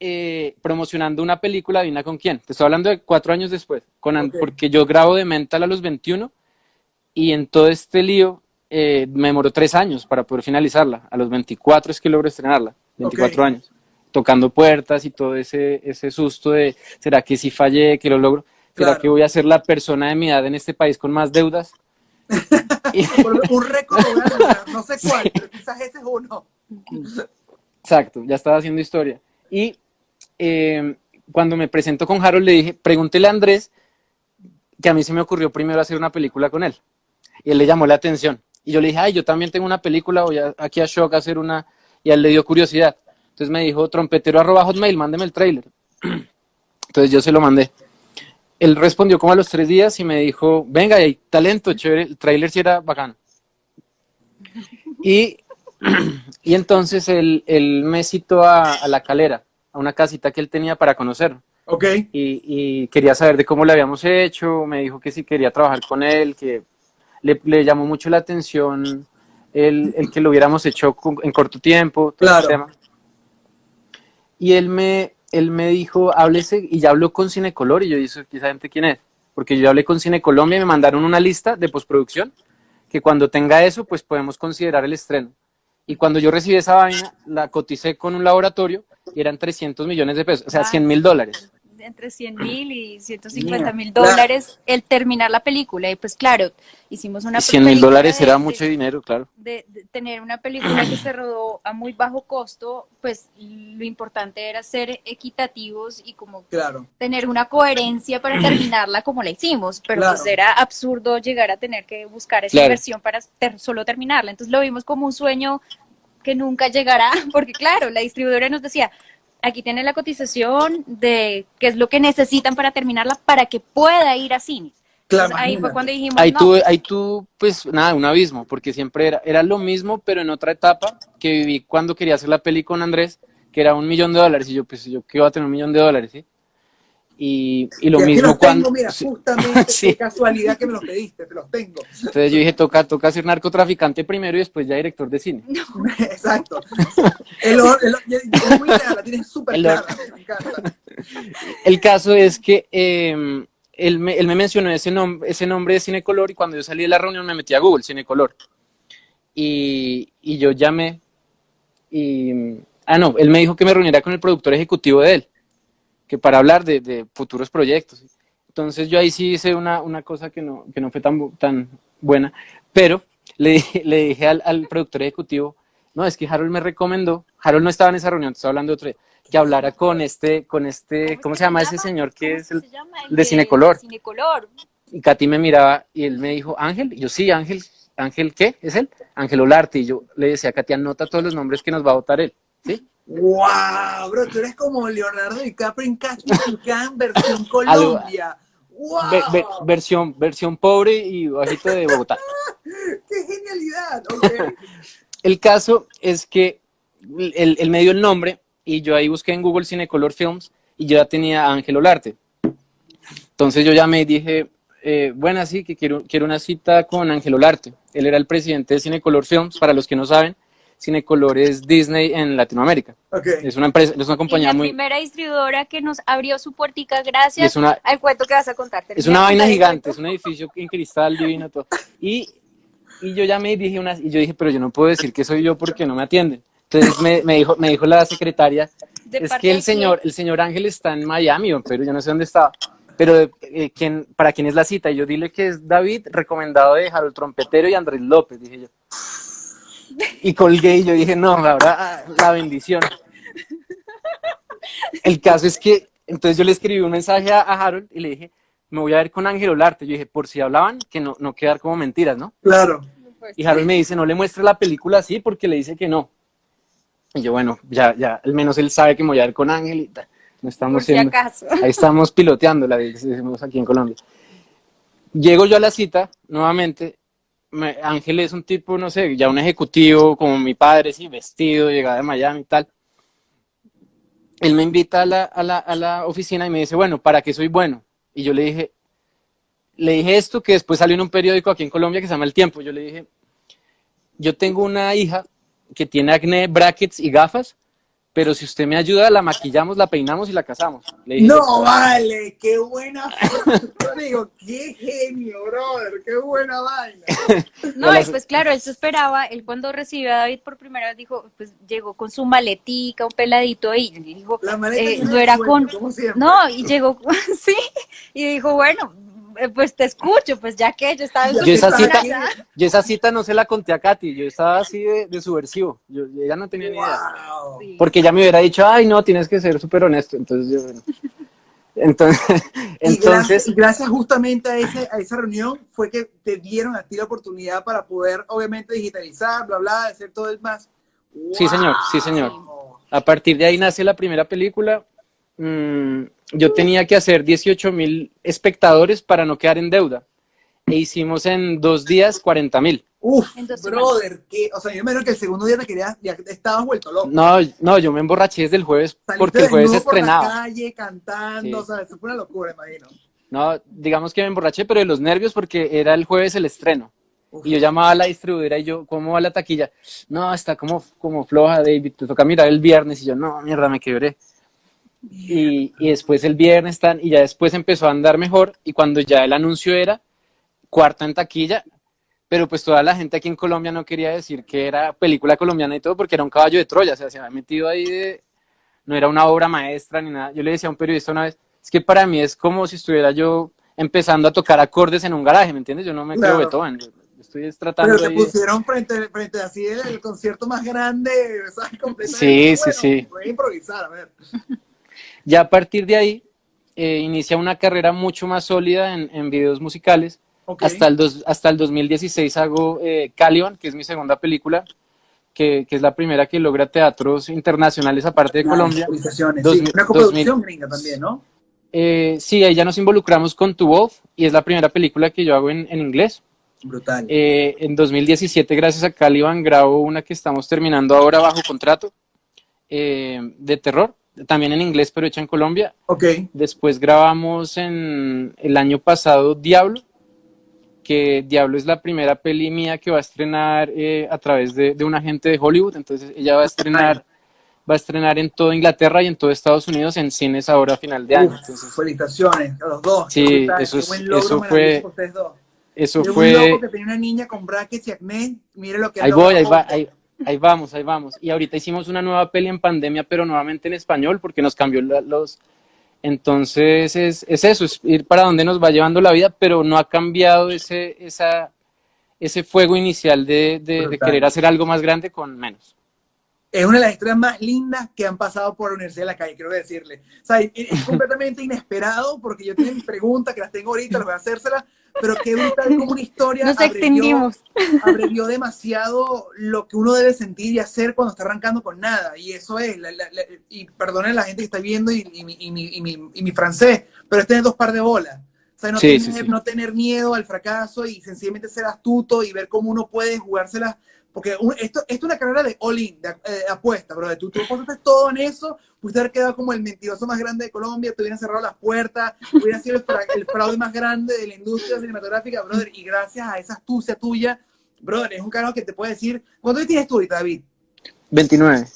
eh, promocionando una película, ¿Vina con quién? Te estoy hablando de cuatro años después, con, porque yo grabo de Mental a los 21 y en todo este lío eh, me demoró tres años para poder finalizarla. A los 24 es que logro estrenarla, 24 Ok. años, tocando puertas y todo ese, ese susto de, ¿será que si fallé, que lo logro? ¿Será Claro. que voy a ser la persona de mi edad en este país con más deudas? Un récord lo voy a lograr, no sé cuál, pero quizás ese es uno. Exacto, ya estaba haciendo historia. Y eh, cuando me presento con Harold le dije, pregúntele a Andrés que a mí se me ocurrió primero hacer una película con él. Y él le llamó la atención. Y yo le dije, ay, yo también tengo una película, voy a- aquí a Shock a hacer una. Y a él le dio curiosidad. Entonces me dijo, trompetero arroba hotmail, mándeme el trailer. Entonces yo se lo mandé. Él respondió como a los tres días y me dijo, venga, hay talento, chévere, el trailer sí era bacano. Y, y entonces él, él me citó a, a La Calera, a una casita que él tenía para conocer. Ok, Y, y quería saber de cómo le habíamos hecho, me dijo que si quería trabajar con él, que le, le llamó mucho la atención el, el que lo hubiéramos hecho en corto tiempo, todo Claro. tema. Y él me, él me dijo, háblese, y ya habló con Cinecolor, y yo dije, ¿esa gente quién es? Porque yo hablé con Cinecolombia y me mandaron una lista de postproducción, que cuando tenga eso, pues podemos considerar el estreno. Y cuando yo recibí esa vaina, la coticé con un laboratorio y eran 300 millones de pesos, o sea, Ah. 100 mil dólares. Entre 100 mil y 150 mil Claro. dólares el terminar la película. Y pues claro, hicimos una 100 mil dólares de- era de- mucho dinero, claro. de, de tener una película que se rodó a muy bajo costo, pues lo importante era ser equitativos y como claro. tener una coherencia para terminarla como la hicimos, pero Claro. pues era absurdo llegar a tener que buscar esa Claro. inversión para ter- solo terminarla. Entonces lo vimos como un sueño que nunca llegará, porque claro, la distribuidora nos decía, aquí tienen la cotización de qué es lo que necesitan para terminarla para que pueda ir a cines. Claro, ahí fue cuando dijimos, Ahí no, tú, ahí tú, pues nada, un abismo, porque siempre era, era lo mismo, pero en otra etapa que viví cuando quería hacer la peli con Andrés, que era un millón de dólares, y yo, pues yo que iba a tener un millón de dólares, ¿sí? Y, y lo Y aquí mismo los cuando... tengo, mira, justamente, Sí. qué casualidad que me los pediste, te los tengo. Entonces yo dije, toca, toca ser narcotraficante primero y después ya director de cine. Exacto. El, muy clara, la tienes súper clara, me encanta. El caso es que eh, él, me, él me mencionó ese, nom- ese nombre de Cinecolor y cuando yo salí de la reunión me metí a Google, Cinecolor. Y, y yo llamé y... Ah, no, él me dijo que me reuniera con el productor ejecutivo de él, que para hablar de, de futuros proyectos. Entonces yo ahí sí hice una, una cosa que no, que no fue tan, tan buena, pero le, dije- le dije al, al productor ejecutivo, no, es que Harold me recomendó, Harold no estaba en esa reunión, estaba hablando de otro, que hablara con este, con este, ¿cómo se llama ese señor que ¿Cómo es el, el de Cinecolor? de Cinecolor. y Katy me miraba y él me dijo, Ángel, y yo sí, Ángel, Ángel, ¿qué? ¿Es él? Ángel Olarte, y yo le decía a Katy, anota todos los nombres que nos va a votar él, ¿sí? ¡Wow! Bro, tú eres como Leonardo DiCaprio en Me Can, versión Colombia. ¡Wow! Ve- ve- versión, versión pobre y bajito de Bogotá. ¡Qué genialidad! Ok. El caso es que él, él me dio el nombre y yo ahí busqué en Google Cinecolor Films y yo ya tenía a Ángel Olarte. Entonces yo llamé y dije, eh, bueno, sí, que quiero, quiero una cita con Ángel Olarte. Él era el presidente de Cinecolor Films, para los que no saben, Cinecolor es Disney en Latinoamérica. Es una empresa, es una Y compañía la muy... primera distribuidora que nos abrió su puertica y gracias Es una, al cuento que vas a contar. es una vaina gigante, cuento. es un edificio en cristal divino todo. Y, y yo llamé y dije una, y yo dije, pero yo no puedo decir que soy yo porque no me atienden. Entonces me, me dijo, me dijo la secretaria, ¿De es que el señor, el señor Ángel está en Miami, o en Perú, yo no sé dónde estaba. Pero eh, ¿quién, ¿para quién es la cita? Y yo dile que es David, recomendado de Harold Trompetero y Andrés López, dije yo. Y colgué y yo dije, no, ahora la bendición. El caso es que, entonces yo le escribí un mensaje a, a Harold y le dije, me voy a ver con Ángel Olarte. Yo dije, por si hablaban, que no, no quedar como mentiras, ¿no? Claro. Y Harold me dice, no le muestre la película así porque le dice que no. Y yo, bueno, ya, ya, al menos él sabe que me voy a ver con Ángel y tal. No estamos Por si siendo- acaso. Ahí estamos piloteando, la decimos aquí en Colombia. Llego yo a la cita, nuevamente. Me- Ángel es un tipo, no sé, ya un ejecutivo, como mi padre, sí, vestido, llegaba de Miami y tal. Él me invita a la, a la, a la oficina y me dice, bueno, ¿para qué soy bueno? Y yo le dije, le dije esto que después salió en un periódico aquí en Colombia que se llama El Tiempo. Yo le dije, yo tengo una hija que tiene acné, brackets y gafas, pero si usted me ayuda, la maquillamos, la peinamos y la casamos. Le dije, No, vale, qué buena. Yo digo, qué genio, brother, qué buena vaina. No, y pues claro, él se esperaba, él cuando recibió a David por primera vez dijo, pues llegó con su maletica, un peladito ahí, y dijo, La maleta eh, de era con, no, y llegó, sí, y dijo, bueno, pues te escucho, pues ya que yo estaba en su Yo esa cita, yo esa cita no se la conté a Katy, yo estaba así de, de subversivo, yo, yo ya no tenía ni idea. Wow. Sí. Porque ella me hubiera dicho, ay, no, tienes que ser súper honesto. Entonces, yo, bueno. Entonces, Y gracias, entonces, y gracias justamente a, ese, a esa reunión fue que te dieron a ti la oportunidad para poder, obviamente, digitalizar, bla, bla, hacer todo el más. Sí, señor, sí, señor. a partir de ahí nace la primera película. Mm, yo tenía que hacer 18 mil espectadores para no quedar en deuda. E hicimos en dos días 40 mil. Uf, brother, que, o sea, yo me imagino que el segundo día te querías, ya estabas vuelto loco. No, no, yo me emborraché desde el jueves Saliste porque el jueves desnudo por la estrenaba. calle cantando, Sí. o sea, eso fue una locura, imagino. No, digamos que me emborraché, pero de los nervios porque era el jueves el estreno. Uf. Y yo llamaba a la distribuidora y yo, ¿cómo va la taquilla? No, está como, como floja, David, te toca mirar el viernes. Y yo, no, mierda, me quebré. Y, y después el viernes están, y ya después empezó a andar mejor. Y cuando ya el anuncio era cuarta en taquilla, pero pues toda la gente aquí en Colombia no quería decir que era película colombiana y todo, porque era un caballo de Troya, o sea, se había metido ahí de, no era una obra maestra ni nada. Yo le decía a un periodista una vez, es que para mí es como si estuviera yo empezando a tocar acordes en un garaje, ¿me entiendes? Yo no me Claro. creo Beethoven, yo estoy es tratando Pero te pusieron frente, frente así el, el concierto más grande, ¿sabes? Sí, sí, Bueno, sí. Voy a improvisar, a ver. Ya a partir de ahí, eh, inicia una carrera mucho más sólida en, en videos musicales. Hasta, el dos- hasta el 2016 hago eh, Caliban, que es mi segunda película, que, que es la primera que logra teatros internacionales aparte de Colombia. Dos sí. Una coproducción gringa también, ¿no? Eh, sí, ahí ya nos involucramos con Tu Wolf y es la primera película que yo hago en, en inglés. Brutal. Eh, en 2017, gracias a Caliban, grabo una que estamos terminando ahora bajo contrato eh, de terror, también en inglés, pero hecha en Colombia. ok. Después grabamos en el año pasado Diablo, que Diablo es la primera peli mía que va a estrenar eh, a través de, de un agente de Hollywood. Entonces ella va a estrenar, va a estrenar en toda Inglaterra y en todo Estados Unidos en cines ahora a final de año. Uf, Entonces, felicitaciones a los dos. Sí, eso es- logro eso fue- eso un fue. loco que tenía una niña con brackets y acné, mire lo que Ahí voy, ahí, va, ahí, ahí vamos, ahí vamos. Y ahorita hicimos una nueva peli en pandemia, pero nuevamente en español, porque nos cambió los... Entonces es, es eso, es ir para donde nos va llevando la vida, pero no ha cambiado ese, esa, ese fuego inicial de, de- de Brutal. querer hacer algo más grande con menos. Es una de las historias más lindas que han pasado por la Universidad de la Calle, quiero decirle. O sea, es completamente inesperado porque yo tenía mis preguntas que las tengo ahorita, las voy a hacérselas, pero qué brutal como una historia Nos abrevió- extendimos. abrevió demasiado lo que uno debe sentir y hacer cuando está arrancando con nada. Y eso es, la- la- la- y perdonen la gente que está viendo y, y mi, y mi- y mi- y mi francés, pero es tener dos par de bolas. O sea, no, Sí, tener, sí, sí. no tener miedo al fracaso y sencillamente ser astuto y ver cómo uno puede jugárselas. Porque un- esto, esto es una carrera de all-in, de, eh, apuesta, bro. Tú, tú apostaste todo en eso, pudiste haber quedado como el mentiroso más grande de Colombia, te hubieran cerrado las puertas, hubieras sido el, fra- el fraude más grande de la industria cinematográfica, brother. Y gracias a esa astucia tuya, brother, es un carajo que te puede decir, ¿cuánto tienes tú ahorita, David? 29.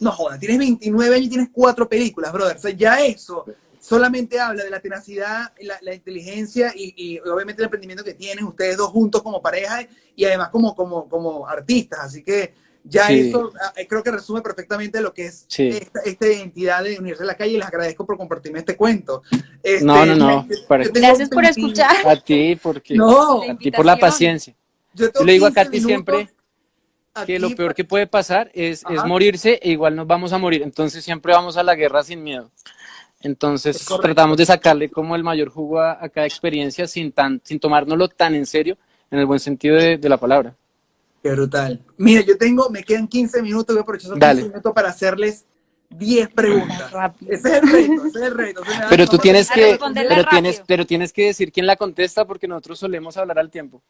No jodas, tienes 29 años y tienes cuatro películas, brother. O sea, ya eso solamente habla de la tenacidad, la, la inteligencia y, y obviamente el emprendimiento que tienen ustedes dos juntos como pareja y además como, como, como artistas. Así que ya Sí. eso ah, eh, creo que resume perfectamente lo que es Sí. esta, esta identidad de Universidad de la Calle y les agradezco por compartirme este cuento. Este, No, no, no, para- Gracias por 20 escuchar. A ti, porque... No, a ti por la paciencia. yo, Yo le digo a 15 Katy siempre, que lo peor que puede pasar es, es morirse e igual nos vamos a morir. Entonces siempre vamos a la guerra sin miedo. Entonces tratamos de sacarle como el mayor jugo a, a cada experiencia sin, tan, sin tomárnoslo tan en serio, en el buen sentido de, de la palabra. Qué brutal. Mira, yo tengo, me quedan 15 minutos, voy a aprovechar esos Dale. 15 minutos para hacerles 10 preguntas. Rápido. Ese es el reto, ese es el reto. Pero tú tienes que, pero rápido. tienes, pero tienes que decir quién la contesta porque nosotros solemos hablar al tiempo.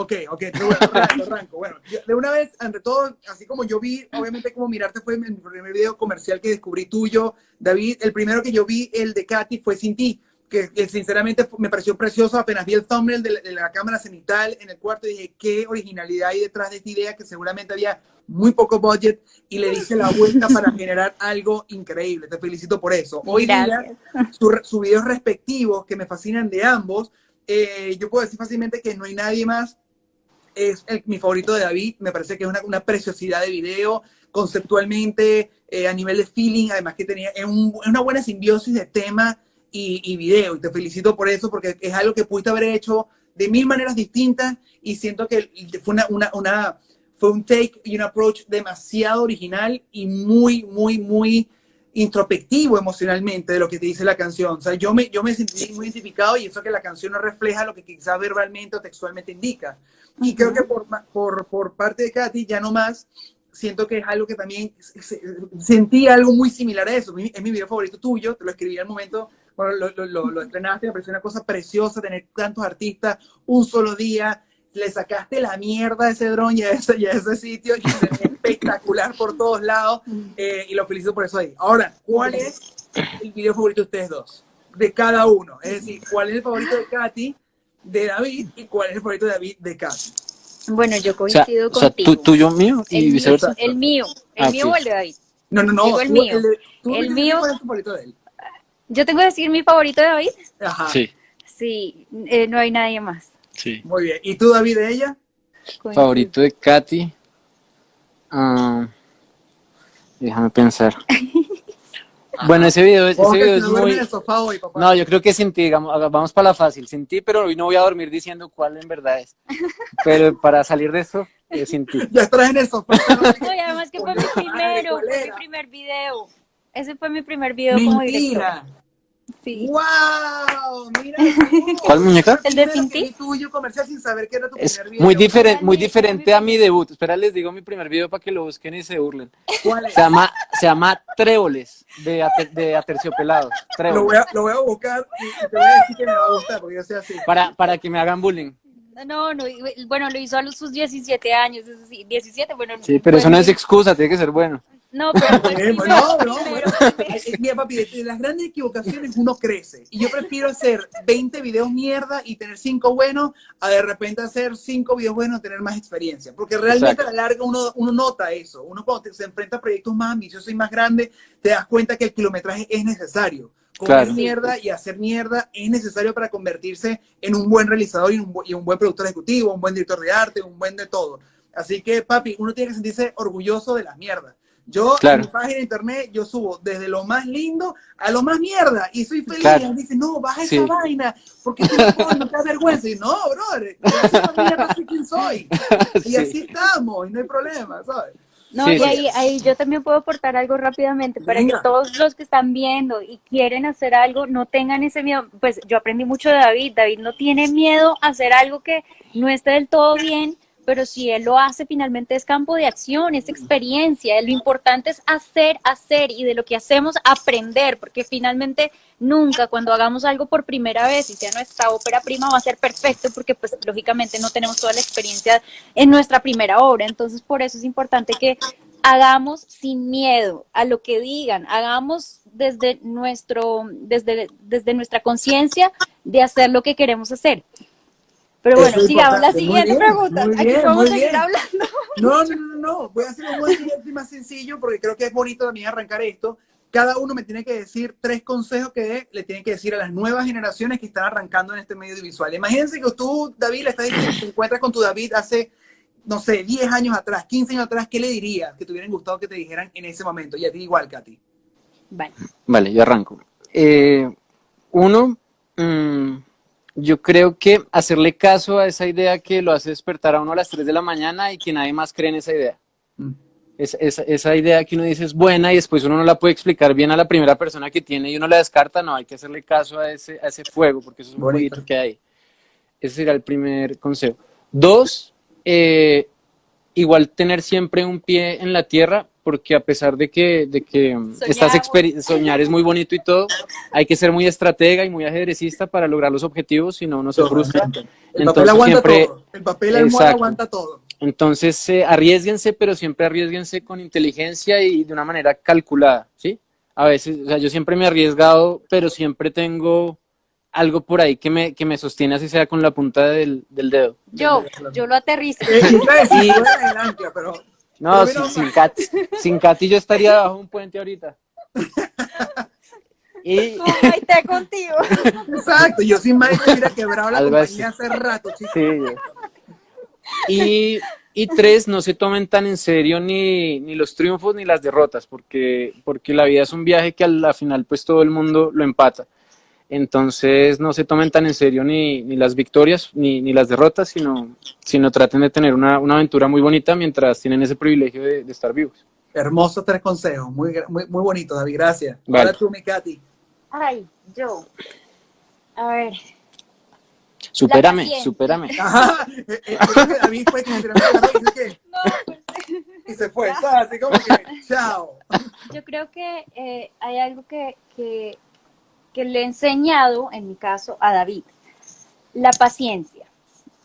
Ok, ok, pero bueno, arranco, arranco. Bueno, yo- de una vez, ante todo, así como yo vi, obviamente como mirarte fue mi primer video comercial que descubrí tuyo, David, el primero que yo vi, el de Katy, fue Sin Ti, que, que sinceramente me pareció precioso, apenas vi el thumbnail de la, de la cámara cenital en el cuarto y dije, qué originalidad hay detrás de esta idea, que seguramente había muy poco budget y le dice la vuelta para generar algo increíble. Te felicito por eso. Hoy día, Gracias. sus su videos respectivos que me fascinan de ambos, eh, yo puedo decir fácilmente que no hay nadie más. Es el- mi favorito de David, me parece que es una, una preciosidad de video, conceptualmente, eh, a nivel de feeling, además que tenía es un- una buena simbiosis de tema y, y video, y te felicito por eso, porque es algo que pudiste haber hecho de mil maneras distintas, y siento que fue una, una, una fue un take y un approach demasiado original y muy, muy, muy introspectivo emocionalmente de lo que te dice la canción. O sea, yo me, yo me sentí muy identificado y eso que la canción no refleja lo que quizás verbalmente o textualmente indica. Y creo que por, por, por parte de Katy, ya no más, siento que es algo que también se- se- sentí algo muy similar a eso. Mi- Es mi video favorito tuyo, te lo escribí al momento cuando lo, lo, lo, lo estrenaste, me pareció una cosa preciosa tener tantos artistas un solo día. Le sacaste la mierda a ese dron y a ese, y a ese sitio y ve espectacular por todos lados. Eh, y lo felicito por eso ahí. Ahora, ¿cuál es el video favorito de ustedes dos? De cada uno. Es decir, ¿cuál es el favorito de Katy, de David, y cuál es el favorito de David, de Katy? Bueno, yo O sea, coincido o sea contigo. tú- tuyo, mío el, y mío, viceversa. el mío, el Ah, mío sí. o el de David. No, no, no. Digo el tú- mío. de- tú El mío- ¿Cuál es tu favorito de él? Yo tengo que decir mi favorito de David. Ajá. Sí, Sí, eh, no hay nadie más. sí. Muy bien. ¿Y tú, David, de ella? Favorito de Katy. Ah, déjame pensar. Bueno, ese video, ese video es muy. en el sofá hoy, papá. No, yo creo que sin ti, digamos, vamos para la fácil. Sin ti, pero hoy no voy a dormir diciendo cuál en verdad es. Pero para salir de eso, es sin ti. Ya estás en el sofá. No, y además que fue mi primero, ¿cuál fue mi primer video. Ese fue mi primer video como Mentira. director. Sí. ¡Wow! Mira. ¿Cuál muñeca? ¿El de Primero Sin que Ti? vi tuyo comercial sin saber que era tu Es primer video. muy diferente, muy diferente a mi debut. Espera, les digo mi primer video para que lo busquen y se burlen. ¿Cuál es? Se llama, se llama Tréboles de, Ater- de Aterciopelados. Lo Tréboles. voy, a, lo voy a buscar y, te voy a decir que me va a gustar porque yo soy así. Para, para que me hagan bullying. No, no, bueno, lo hizo a los sus 17 años, eso sí, 17, bueno. Sí, pero eso no es bueno, excusa, tiene que ser bueno. No, pero no, no, bueno. Mira, papi, de las grandes equivocaciones uno crece. Y yo prefiero hacer 20 videos mierda y tener 5 buenos, a de repente hacer 5 videos buenos y tener más experiencia. Porque realmente Exacto. a la larga uno, uno nota eso. Uno cuando te- se enfrenta a proyectos más ambiciosos y más grandes, te das cuenta que el kilometraje es necesario. Comer Claro. mierda y hacer mierda es necesario para convertirse en un buen realizador y un, y un buen productor ejecutivo, un buen director de arte, un buen de todo. Así que, papi, uno tiene que sentirse orgulloso de las mierdas. Yo, Claro. en mi página de internet, yo subo desde lo más lindo a lo más mierda y soy feliz. Claro. Y dice, no, baja Sí. esa vaina, porque tú no, no te da vergüenza. Y no, brother, mierda soy quien soy. Y Sí. así estamos, y no hay problema, ¿sabes? No, Sí, y sí. ahí, ahí yo también puedo aportar algo rápidamente para Venga. que todos los que están viendo y quieren hacer algo no tengan ese miedo. Pues yo aprendí mucho de David. David no tiene miedo a hacer algo que no esté del todo bien, pero si él lo hace, finalmente es campo de acción, es experiencia. Lo importante es hacer, hacer y de lo que hacemos aprender, porque finalmente nunca cuando hagamos algo por primera vez y sea nuestra ópera prima va a ser perfecto, porque pues lógicamente no tenemos toda la experiencia en nuestra primera obra. Entonces por eso es importante que hagamos sin miedo a lo que digan, hagamos desde nuestro, desde, desde nuestra conciencia de hacer lo que queremos hacer. Pero bueno, es sigamos la siguiente bien, pregunta. Aquí bien, podemos muy seguir bien. hablando. No, no, no, no, voy a hacer un y más sencillo porque creo que es bonito también arrancar esto. Cada uno me tiene que decir tres consejos que le tienen que decir a las nuevas generaciones que están arrancando en este medio audiovisual. Imagínense que tú, David, le estás diciendo, te encuentras con tu David hace, no sé, 10 años atrás, 15 años atrás, ¿qué le dirías que te hubieran gustado que te dijeran en ese momento? Y a ti igual, Katy. Vale. Vale, yo arranco. Eh, uno, mm, yo creo que hacerle caso a esa idea que lo hace despertar a uno a las 3 de la mañana y que nadie más cree en esa idea. Es, esa, esa idea que uno dice es buena y después uno no la puede explicar bien a la primera persona que tiene y uno la descarta, no, hay que hacerle caso a ese, a ese fuego, porque eso es un Bonito. que hay. Ese sería el primer consejo. Dos, eh, igual tener siempre un pie en la tierra, porque a pesar de que, de que mm, estás experi- soñar es muy bonito y todo, hay que ser muy estratega y muy ajedrecista para lograr los objetivos, si no uno se frustra. El papel Entonces aguanta siempre, todo. El papel almohada aguanta todo. entonces eh, arriesguense, pero siempre arriesguense con inteligencia y de una manera calculada, ¿sí? A veces, o sea, yo siempre me he arriesgado, pero siempre tengo algo por ahí que me, que me sostiene, así sea con la punta del, del dedo. Yo, yo lo aterrizo. Eh, el ancla, pero No, Pero sin, menos sin, Katy, sin Katy yo estaría bajo un puente ahorita. Y Como Maite contigo. exacto, yo sin más hubiera quebrado la Algo compañía así. hace rato, chicos. Sí. Y, y tres, no se tomen tan en serio ni, ni los triunfos ni las derrotas, porque, porque la vida es un viaje que a la final pues todo el mundo lo empata. Entonces no se tomen tan en serio ni, ni las victorias ni, ni las derrotas, sino, sino traten de tener una, una aventura muy bonita mientras tienen ese privilegio de, de estar vivos. Hermosos tres consejos, muy, muy, muy bonito, David, gracias. Vale. Ahora tú, mi Katy. Ay, yo. A ver. Supérame, supérame. Ajá, eh, eh, creo que David fue se que- No, pues, y se fue, ¿sabes? Así como que, chao. yo creo que eh, hay algo que, que, que le he enseñado, en mi caso, a David. La paciencia.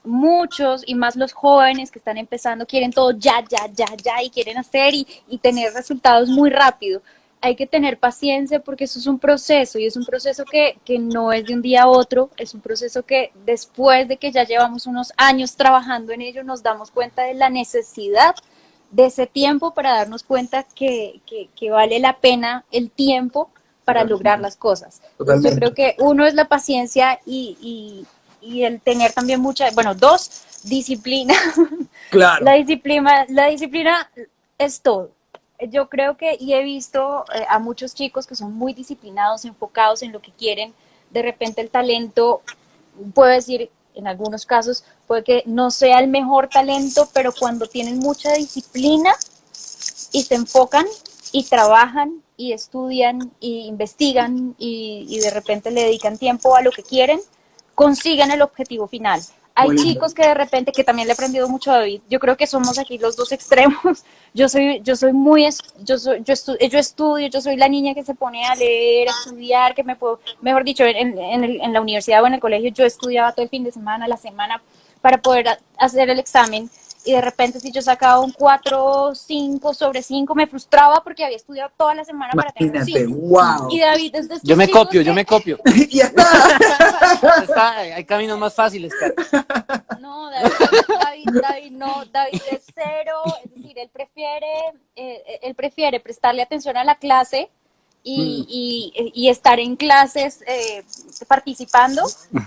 Muchos, y más los jóvenes que están empezando, quieren todo ya, ya, ya, ya, y quieren hacer y, y tener resultados muy rápido. Hay que tener paciencia porque eso es un proceso y es un proceso que, que no es de un día a otro, es un proceso que después de que ya llevamos unos años trabajando en ello, nos damos cuenta de la necesidad de ese tiempo para darnos cuenta que, que, que vale la pena el tiempo para lograr las cosas. Totalmente. yo creo que uno es la paciencia y, y, y el tener también mucha, bueno, dos, disciplina. Claro. La disciplina, la disciplina es todo. Yo creo que, y he visto eh, a muchos chicos que son muy disciplinados, enfocados en lo que quieren. De repente el talento, puedo decir, en algunos casos, puede que no sea el mejor talento, pero cuando tienen mucha disciplina y se enfocan y trabajan y estudian y investigan y, y de repente le dedican tiempo a lo que quieren, consiguen el objetivo final. Hay Muy chicos que de repente, que también le he aprendido mucho a David, yo creo que somos aquí los dos extremos. Yo soy, yo soy muy, yo, soy, yo, estu- yo estudio, yo soy la niña que se pone a leer, a estudiar, que me puedo, mejor dicho, en, en, el- en la universidad o en el colegio yo estudiaba todo el fin de semana, la semana, para poder hacer el examen. Y de repente si yo sacaba un 4, 5 sobre 5, me frustraba porque había estudiado toda la semana para tener un Imagínate, 5. wow. Y David es de estos Yo me copio, yo que- me copio. ya está. Está- hay caminos más fáciles, Katy. No, David, David, David no, David es cero, es decir, él prefiere, eh, él prefiere prestarle atención a la clase y, y- y estar en clases eh, participando,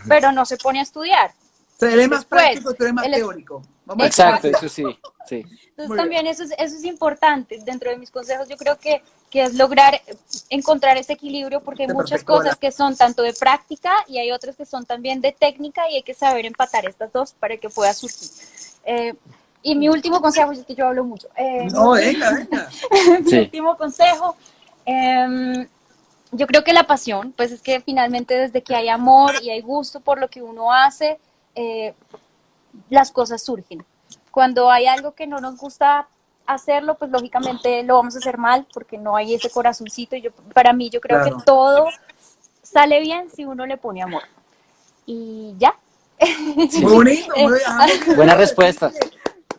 pero no se pone a estudiar. O sea, él es más Después, práctico, tú eres más él es- teórico. Vamos Exacto, eso sí, sí. Entonces Muy también eso es, eso es importante. Dentro de mis consejos yo creo que, que es lograr eh, encontrar ese equilibrio porque hay muchas perfecto, cosas Ola. que son tanto de práctica y hay otras que son también de técnica y hay que saber empatar estas dos para que pueda surgir. Eh, y mi último consejo, es que yo hablo mucho. eh, No, venga, venga. mi Sí. último consejo, em, yo creo que la pasión, pues es que finalmente desde que hay amor y hay gusto por lo que uno hace, eh, las cosas surgen. Cuando hay algo que no nos gusta hacerlo, pues lógicamente lo vamos a hacer mal porque no hay ese corazoncito. Y yo, para mí, yo creo Claro. que todo sale bien si uno le pone amor. Y ya. Muy bonito, muy. Ajá. Buena respuesta.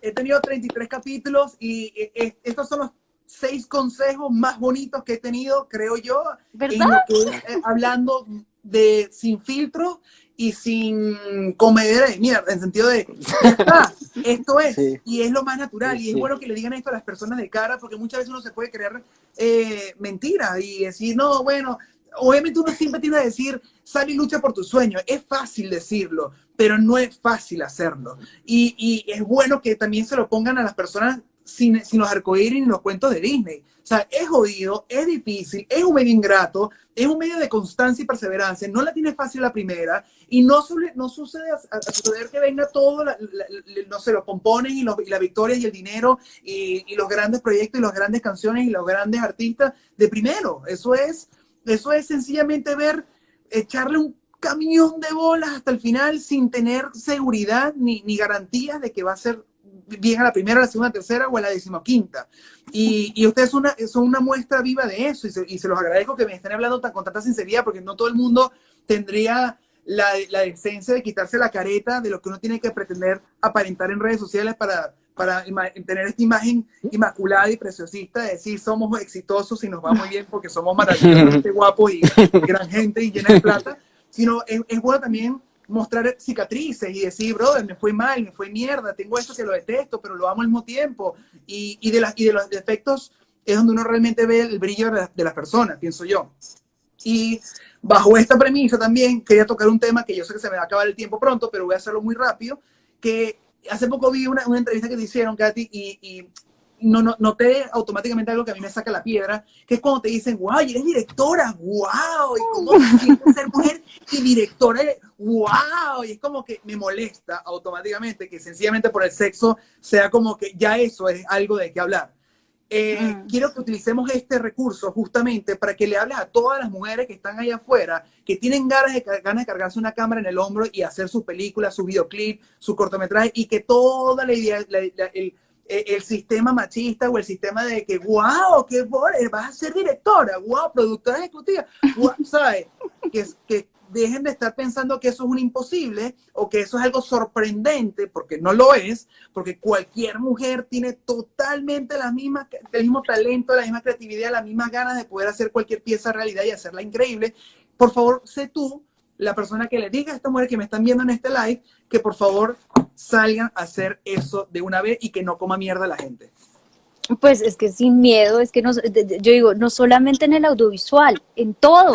He tenido 33 capítulos y eh, eh, estos son los seis consejos más bonitos que he tenido, creo yo, en ¿Verdad? lo que es, eh, hablando de sin filtro y sin comedera de mierda, en sentido de, esto es, Sí. y es lo más natural, y es Sí. bueno que le digan esto a las personas de cara, porque muchas veces uno se puede creer eh, mentiras y decir, no, bueno, obviamente uno siempre tiene que decir, sal y lucha por tu sueño, es fácil decirlo, pero no es fácil hacerlo, y, y es bueno que también se lo pongan a las personas sin, sin los arcoíris ni los cuentos de Disney. O sea, es jodido, es difícil, es un medio ingrato, es un medio de constancia y perseverancia, no la tiene fácil la primera y no, suele, no sucede a, suceder que venga todo, no sé, los pompones y, los, y las victorias y el dinero y, y, los grandes proyectos y las grandes canciones y los grandes artistas de primero. Eso es, eso es sencillamente ver, echarle un camión de bolas hasta el final sin tener seguridad ni, ni garantías de que va a ser bien a la primera, a la segunda, a la tercera o a la decimoquinta. Y, y ustedes son una, son una muestra viva de eso y se, y se, los agradezco que me estén hablando tan, con tanta sinceridad porque no todo el mundo tendría la, la decencia de quitarse la careta de lo que uno tiene que pretender aparentar en redes sociales para, para tener esta imagen inmaculada y preciosista de decir somos exitosos y nos va muy bien porque somos maravillosamente guapos y gran gente y llena de plata, sino es, es bueno también mostrar cicatrices y decir, brother, me fue mal, me fue mierda, tengo esto que lo detesto, pero lo amo al mismo tiempo. Y, y, de, las y de los defectos es donde uno realmente ve el brillo de, de las personas, pienso yo. Y bajo esta premisa también quería tocar un tema que yo sé que se me va a acabar el tiempo pronto, pero voy a hacerlo muy rápido, que hace poco vi una, una entrevista que te hicieron, Katy, y, y no, no, noté automáticamente algo que a mí me saca la piedra, que es cuando te dicen, wow, eres directora, wow, y cómo te ser mujer y directora, wow, y es como que me molesta automáticamente que sencillamente por el sexo sea como que ya eso es algo de qué hablar. Eh, mm. Quiero que utilicemos este recurso justamente para que le hables a todas las mujeres que están allá afuera, que tienen ganas de, ganas de cargarse una cámara en el hombro y hacer su película, su videoclip, su cortometraje, y que toda la idea, la, la, el, el sistema machista o el sistema de que, wow, qué vas a ser directora, wow, productora ejecutiva, wow, ¿sabes? Que, que dejen de estar pensando que eso es un imposible o que eso es algo sorprendente, porque no lo es, porque cualquier mujer tiene totalmente la misma, el mismo talento, la misma creatividad, las mismas ganas de poder hacer cualquier pieza realidad y hacerla increíble. Por favor, sé tú la persona que le diga a esta mujer que me están viendo en este live que por favor salgan a hacer eso de una vez y que no coma mierda la gente. Pues es que sin miedo, es que no, yo digo, no solamente en el audiovisual, en todo.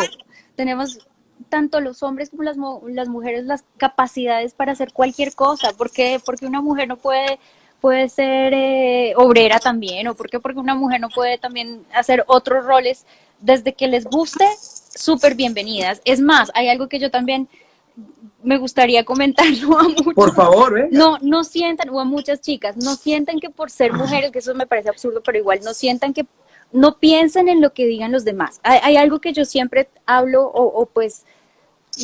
Tenemos tanto los hombres como las, las mujeres las capacidades para hacer cualquier cosa. ¿Por qué? Porque una mujer no puede, puede ser eh, obrera también, o porque porque una mujer no puede también hacer otros roles desde que les guste, súper bienvenidas. Es más, hay algo que yo también me gustaría comentarlo a muchos. Por favor, ¿eh? No, no sientan, o a muchas chicas, no sientan que por ser mujeres, que eso me parece absurdo, pero igual, no sientan que, no piensen en lo que digan los demás. Hay, hay algo que yo siempre hablo, o, o pues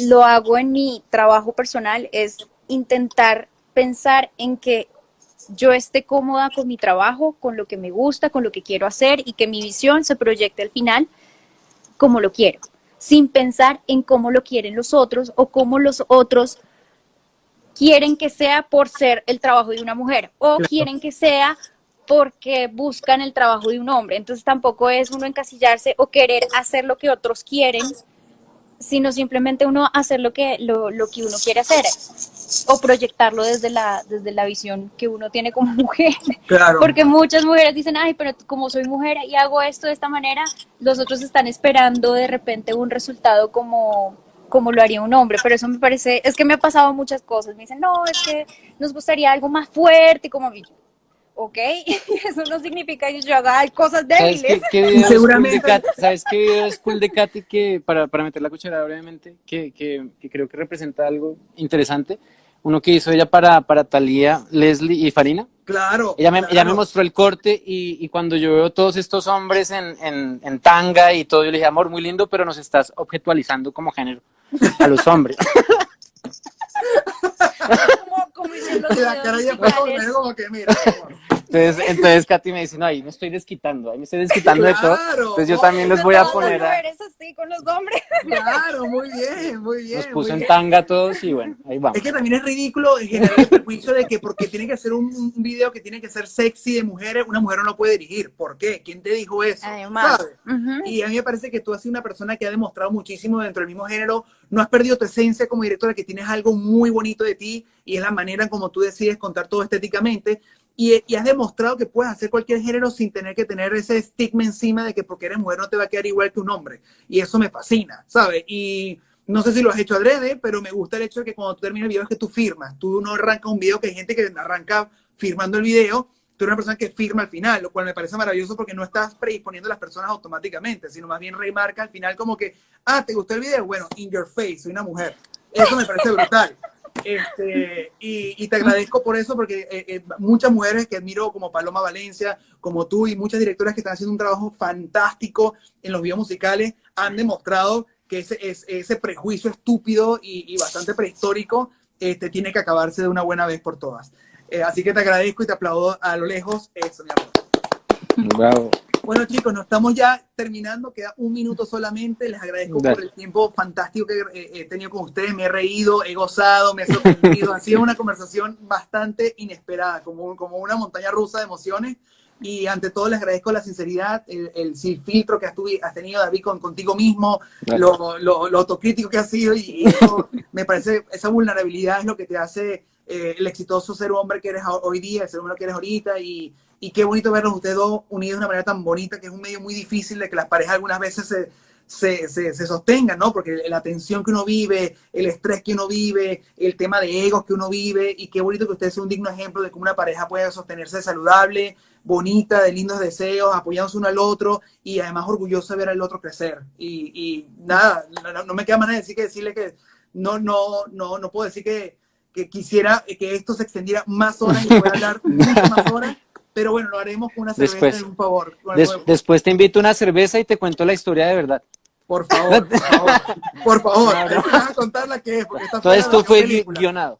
lo hago en mi trabajo personal, es intentar pensar en que yo esté cómoda con mi trabajo, con lo que me gusta, con lo que quiero hacer y que mi visión se proyecte al final como lo quiero sin pensar en cómo lo quieren los otros o cómo los otros quieren que sea por ser el trabajo de una mujer o quieren que sea porque buscan el trabajo de un hombre. Entonces tampoco es uno encasillarse o querer hacer lo que otros quieren, sino simplemente uno hacer lo que, lo, lo que uno quiere hacer o proyectarlo desde la, desde la visión que uno tiene como mujer. Claro. Porque muchas mujeres dicen, ay, pero como soy mujer y hago esto de esta manera, los otros están esperando de repente un resultado como, como lo haría un hombre, pero eso me parece, es que me ha pasado muchas cosas, me dicen, no, es que nos gustaría algo más fuerte, como ok, eso no significa que yo haga cosas débiles. ¿Sabes qué, qué Seguramente. Katy, ¿Sabes qué video es cool de Katy que, para, para meter la cuchara brevemente, que, que, que, creo que representa algo interesante? Uno que hizo ella para, para Talía, Leslie y Farina. Claro. Ella me, claro. ella me mostró el corte y, y, cuando yo veo todos estos hombres en, en, en tanga y todo, yo le dije, amor, muy lindo, pero nos estás objetualizando como género a los hombres. como, como la cara ya fue como que mira. Entonces, entonces Katy me dice, no, ahí me estoy desquitando, ahí me estoy desquitando claro, de todo. Entonces yo también les voy a poner a... Eres así con los hombres. Claro, muy bien, muy bien. Nos puso en tanga todos y bueno, ahí vamos. Es que también es ridículo generar el prejuicio de que porque tiene que ser un, un, video que tiene que ser sexy de mujeres, una mujer no lo puede dirigir. ¿Por qué? ¿Quién te dijo eso? Además. Uh -huh. Y a mí me parece que tú has sido una persona que ha demostrado muchísimo dentro del mismo género, no has perdido tu esencia como directora, que tienes algo muy bonito de ti y es la manera como tú decides contar todo estéticamente. Y, y, has demostrado que puedes hacer cualquier género sin tener que tener ese estigma encima de que porque eres mujer no te va a quedar igual que un hombre. Y eso me fascina, ¿sabes? Y no sé si lo has hecho adrede, pero me gusta el hecho de que cuando tú terminas el video es que tú firmas. Tú no arrancas un video que hay gente que arranca firmando el video tú eres una persona que firma al final, lo cual me parece maravilloso porque no estás predisponiendo a las personas automáticamente, sino más bien remarca al final como que, ah, ¿te gustó el video? Bueno, in your face, soy una mujer. Eso me parece brutal. Este, y, te agradezco por eso, porque eh, eh, muchas mujeres que admiro, como Paloma Valencia, como tú, y muchas directoras que están haciendo un trabajo fantástico en los videos musicales, han demostrado que ese, ese prejuicio estúpido y, bastante prehistórico este, tiene que acabarse de una buena vez por todas. Eh, así que te agradezco y te aplaudo a lo lejos. Eso, mi amor. Bravo. Bueno, chicos, nos estamos ya terminando. Queda un minuto solamente. Les agradezco por el tiempo fantástico que he tenido con ustedes. Me he reído, he gozado, me he sorprendido. ha sido una conversación bastante inesperada, como, como una montaña rusa de emociones. Y ante todo les agradezco la sinceridad, el, el filtro que has, tenido, David, con, contigo mismo, lo, lo, autocrítico que has sido. Y, me parece, esa vulnerabilidad es lo que te hace eh, el exitoso ser hombre que eres hoy día, el ser hombre que eres ahorita. Y, y qué bonito verlos ustedes dos unidos de una manera tan bonita, que es un medio muy difícil de que las parejas algunas veces se, se, se, sostengan, ¿no? Porque la tensión que uno vive, el estrés que uno vive, el tema de egos que uno vive, y qué bonito que ustedes sean un digno ejemplo de cómo una pareja puede sostenerse saludable, bonita, de lindos deseos, apoyándose uno al otro y además orgulloso de ver al otro crecer. Y, nada, no, me queda más nada decir que decirle que no, no, no, no puedo decir que, que quisiera que esto se extendiera más horas y pueda hablar muchas más horas pero bueno, lo haremos con una cerveza, después, un favor. después te invito a una cerveza y te cuento la historia de verdad. Por favor, por favor, por favor, a contar la que es, porque está Todo esto fue guionado.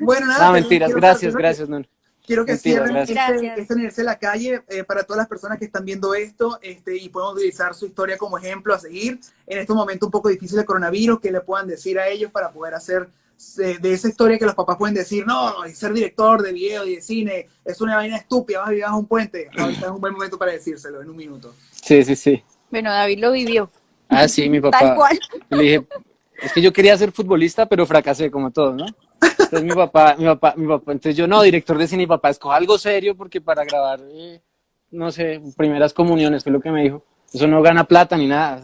bueno, nada. No, mentiras, gracias, gracias, no. Quiero que cierren este, este de la Calle eh, para todas las personas que están viendo esto este, y puedan utilizar su historia como ejemplo a seguir en este momento un poco difícil de coronavirus, que le puedan decir a ellos para poder hacer de, esa historia que los papás pueden decir, no, ser director de video y de cine es una vaina estúpida, vas a vivir a un puente. Ahorita es un buen momento para decírselo, en un minuto. Sí, sí, sí. Bueno, David lo vivió. Ah, sí, mi papá. Tal cual. Le dije, es que yo quería ser futbolista, pero fracasé como todos, ¿no? Entonces mi papá, mi papá, mi papá, entonces yo no, director de cine, mi papá, escoja algo serio porque para grabar, eh, no sé, primeras comuniones, fue lo que me dijo. Eso no gana plata ni nada.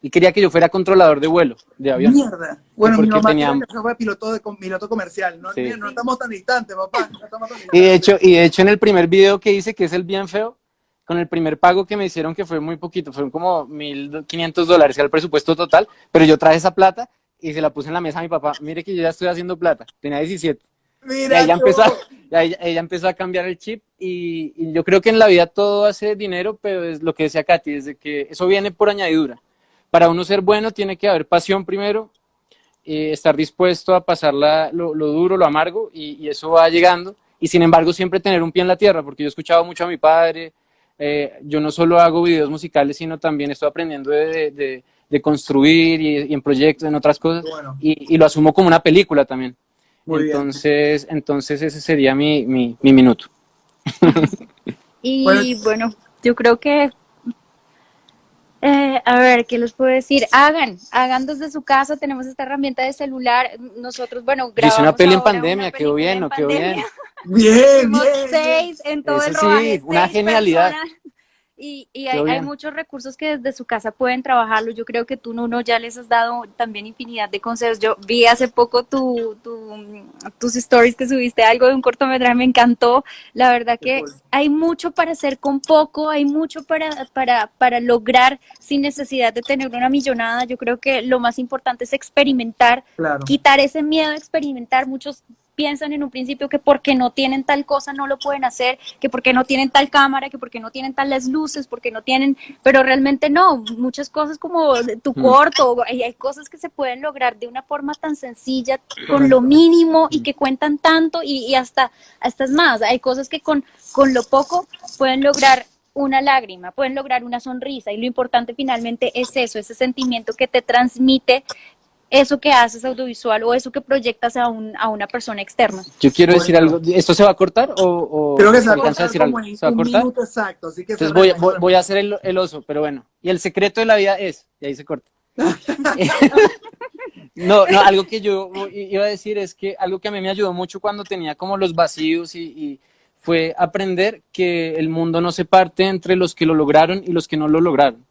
Y quería que yo fuera controlador de vuelo, de avión. Mierda. Bueno, mi mamá tenía... fue piloto, de, piloto comercial. No, no estamos tan distantes, papá. No estamos tan distantes. Y, de hecho, y de hecho, en el primer video que hice, que es el bien feo, con el primer pago que me hicieron, que fue muy poquito, fueron como 1.500 dólares, el presupuesto total, pero yo traje esa plata y se la puse en la mesa a mi papá. Mire que yo ya estoy haciendo plata. Tenía 17. Mira y ella, empezó, ella, empezó a cambiar el chip y, yo creo que en la vida todo hace dinero, pero es lo que decía Katy, desde que eso viene por añadidura. Para uno ser bueno tiene que haber pasión primero, eh, estar dispuesto a pasar lo, duro, lo amargo y, eso va llegando. Y sin embargo siempre tener un pie en la tierra, porque yo he escuchado mucho a mi padre, eh, yo no solo hago videos musicales, sino también estoy aprendiendo de, construir y, en proyectos, en otras cosas, y, lo asumo como una película también entonces, entonces ese sería mi, mi, minuto. y bueno, yo creo que eh, a ver, ¿qué les puedo decir? Hagan, hagan desde su casa, tenemos esta herramienta de celular, nosotros, bueno, grabamos Hice una peli en pandemia, quedó bien, quedó bien. Bien, bien. seis en todo el sí, una genialidad. Y, hay, muchos recursos que desde su casa pueden trabajarlo. Yo creo que tú, Nuno, ya les has dado también infinidad de consejos. Yo vi hace poco tu, tus stories que subiste algo de un cortometraje, me encantó. La verdad que hay mucho para hacer con poco, hay mucho para, para, para lograr sin necesidad de tener una millonada. Yo creo que lo más importante es experimentar, quitar ese miedo a experimentar. Muchos piensan en un principio que porque no tienen tal cosa no lo pueden hacer, que porque no tienen tal cámara, que porque no tienen tales luces, porque no tienen, pero realmente no, muchas cosas como tu mm. corto, hay, hay cosas que se pueden lograr de una forma tan sencilla, con lo mínimo y que cuentan tanto y, hasta, hasta es más, hay cosas que con, con lo poco pueden lograr una lágrima, pueden lograr una sonrisa y lo importante finalmente es eso, ese sentimiento que te transmite eso que haces audiovisual o eso que proyectas a, un, a una persona externa. Yo quiero decir algo, ¿esto se va a cortar o, Creo que se va a cortar, ¿Se va a cortar? exacto, así que Entonces voy, voy, a hacer el, el, oso, pero bueno, y el secreto de la vida es, y ahí se corta. no, no, algo que yo iba a decir es que algo que a mí me ayudó mucho cuando tenía como los vacíos y, y fue aprender que el mundo no se parte entre los que lo lograron y los que no lo lograron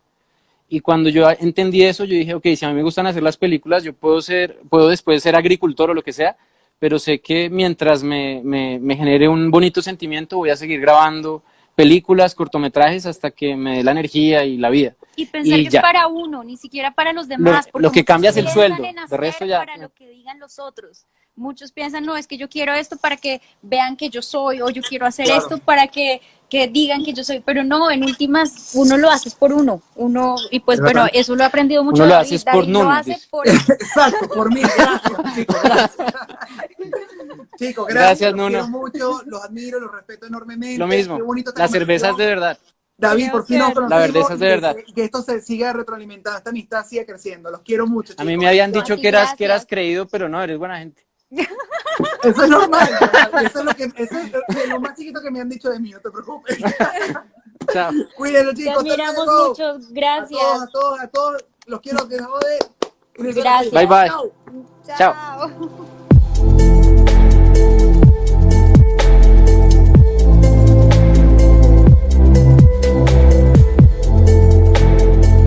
y cuando yo entendí eso, yo dije, ok, si a mí me gustan hacer las películas, yo puedo ser, puedo después ser agricultor o lo que sea, pero sé que mientras me, me, me genere un bonito sentimiento voy a seguir grabando películas, cortometrajes hasta que me dé la energía y la vida. Y pensar Y que ya. es para uno, ni siquiera para los demás. Lo- porque lo que cambia es el sueldo, de resto ya- Para lo que digan los otros. Muchos piensan, no, es que yo quiero esto para que vean que yo soy, o yo quiero hacer Claro. esto para que, que digan que yo soy. Pero no, en últimas, uno lo hace por uno. uno Y pues Es bueno, eso lo he aprendido mucho. Uno lo David. hace es por David lo hace por Exacto, por mí, gracias, chicos, gracias. chicos, gracias, Gracias, los Nuno. quiero mucho, los admiro, los respeto enormemente. Lo mismo, Qué bonito esta la cerveza es de verdad. David, por fin nos La verdad es de verdad. Que esto se siga retroalimentando, esta amistad siga creciendo. Los quiero mucho, A mí me habían dicho que eras, que eras creído, pero no, eres buena gente. Eso es normal. ¿verdad? Eso es lo que eso es lo más chiquito que me han dicho de mí, no te preocupes. Chao. Cuídenlo, Te chicos. hasta admiramos mucho. A todos, Gracias. a todos, a todos. Los quiero que jode. Gracias. Bye, bye. Chao. Chao. Chao.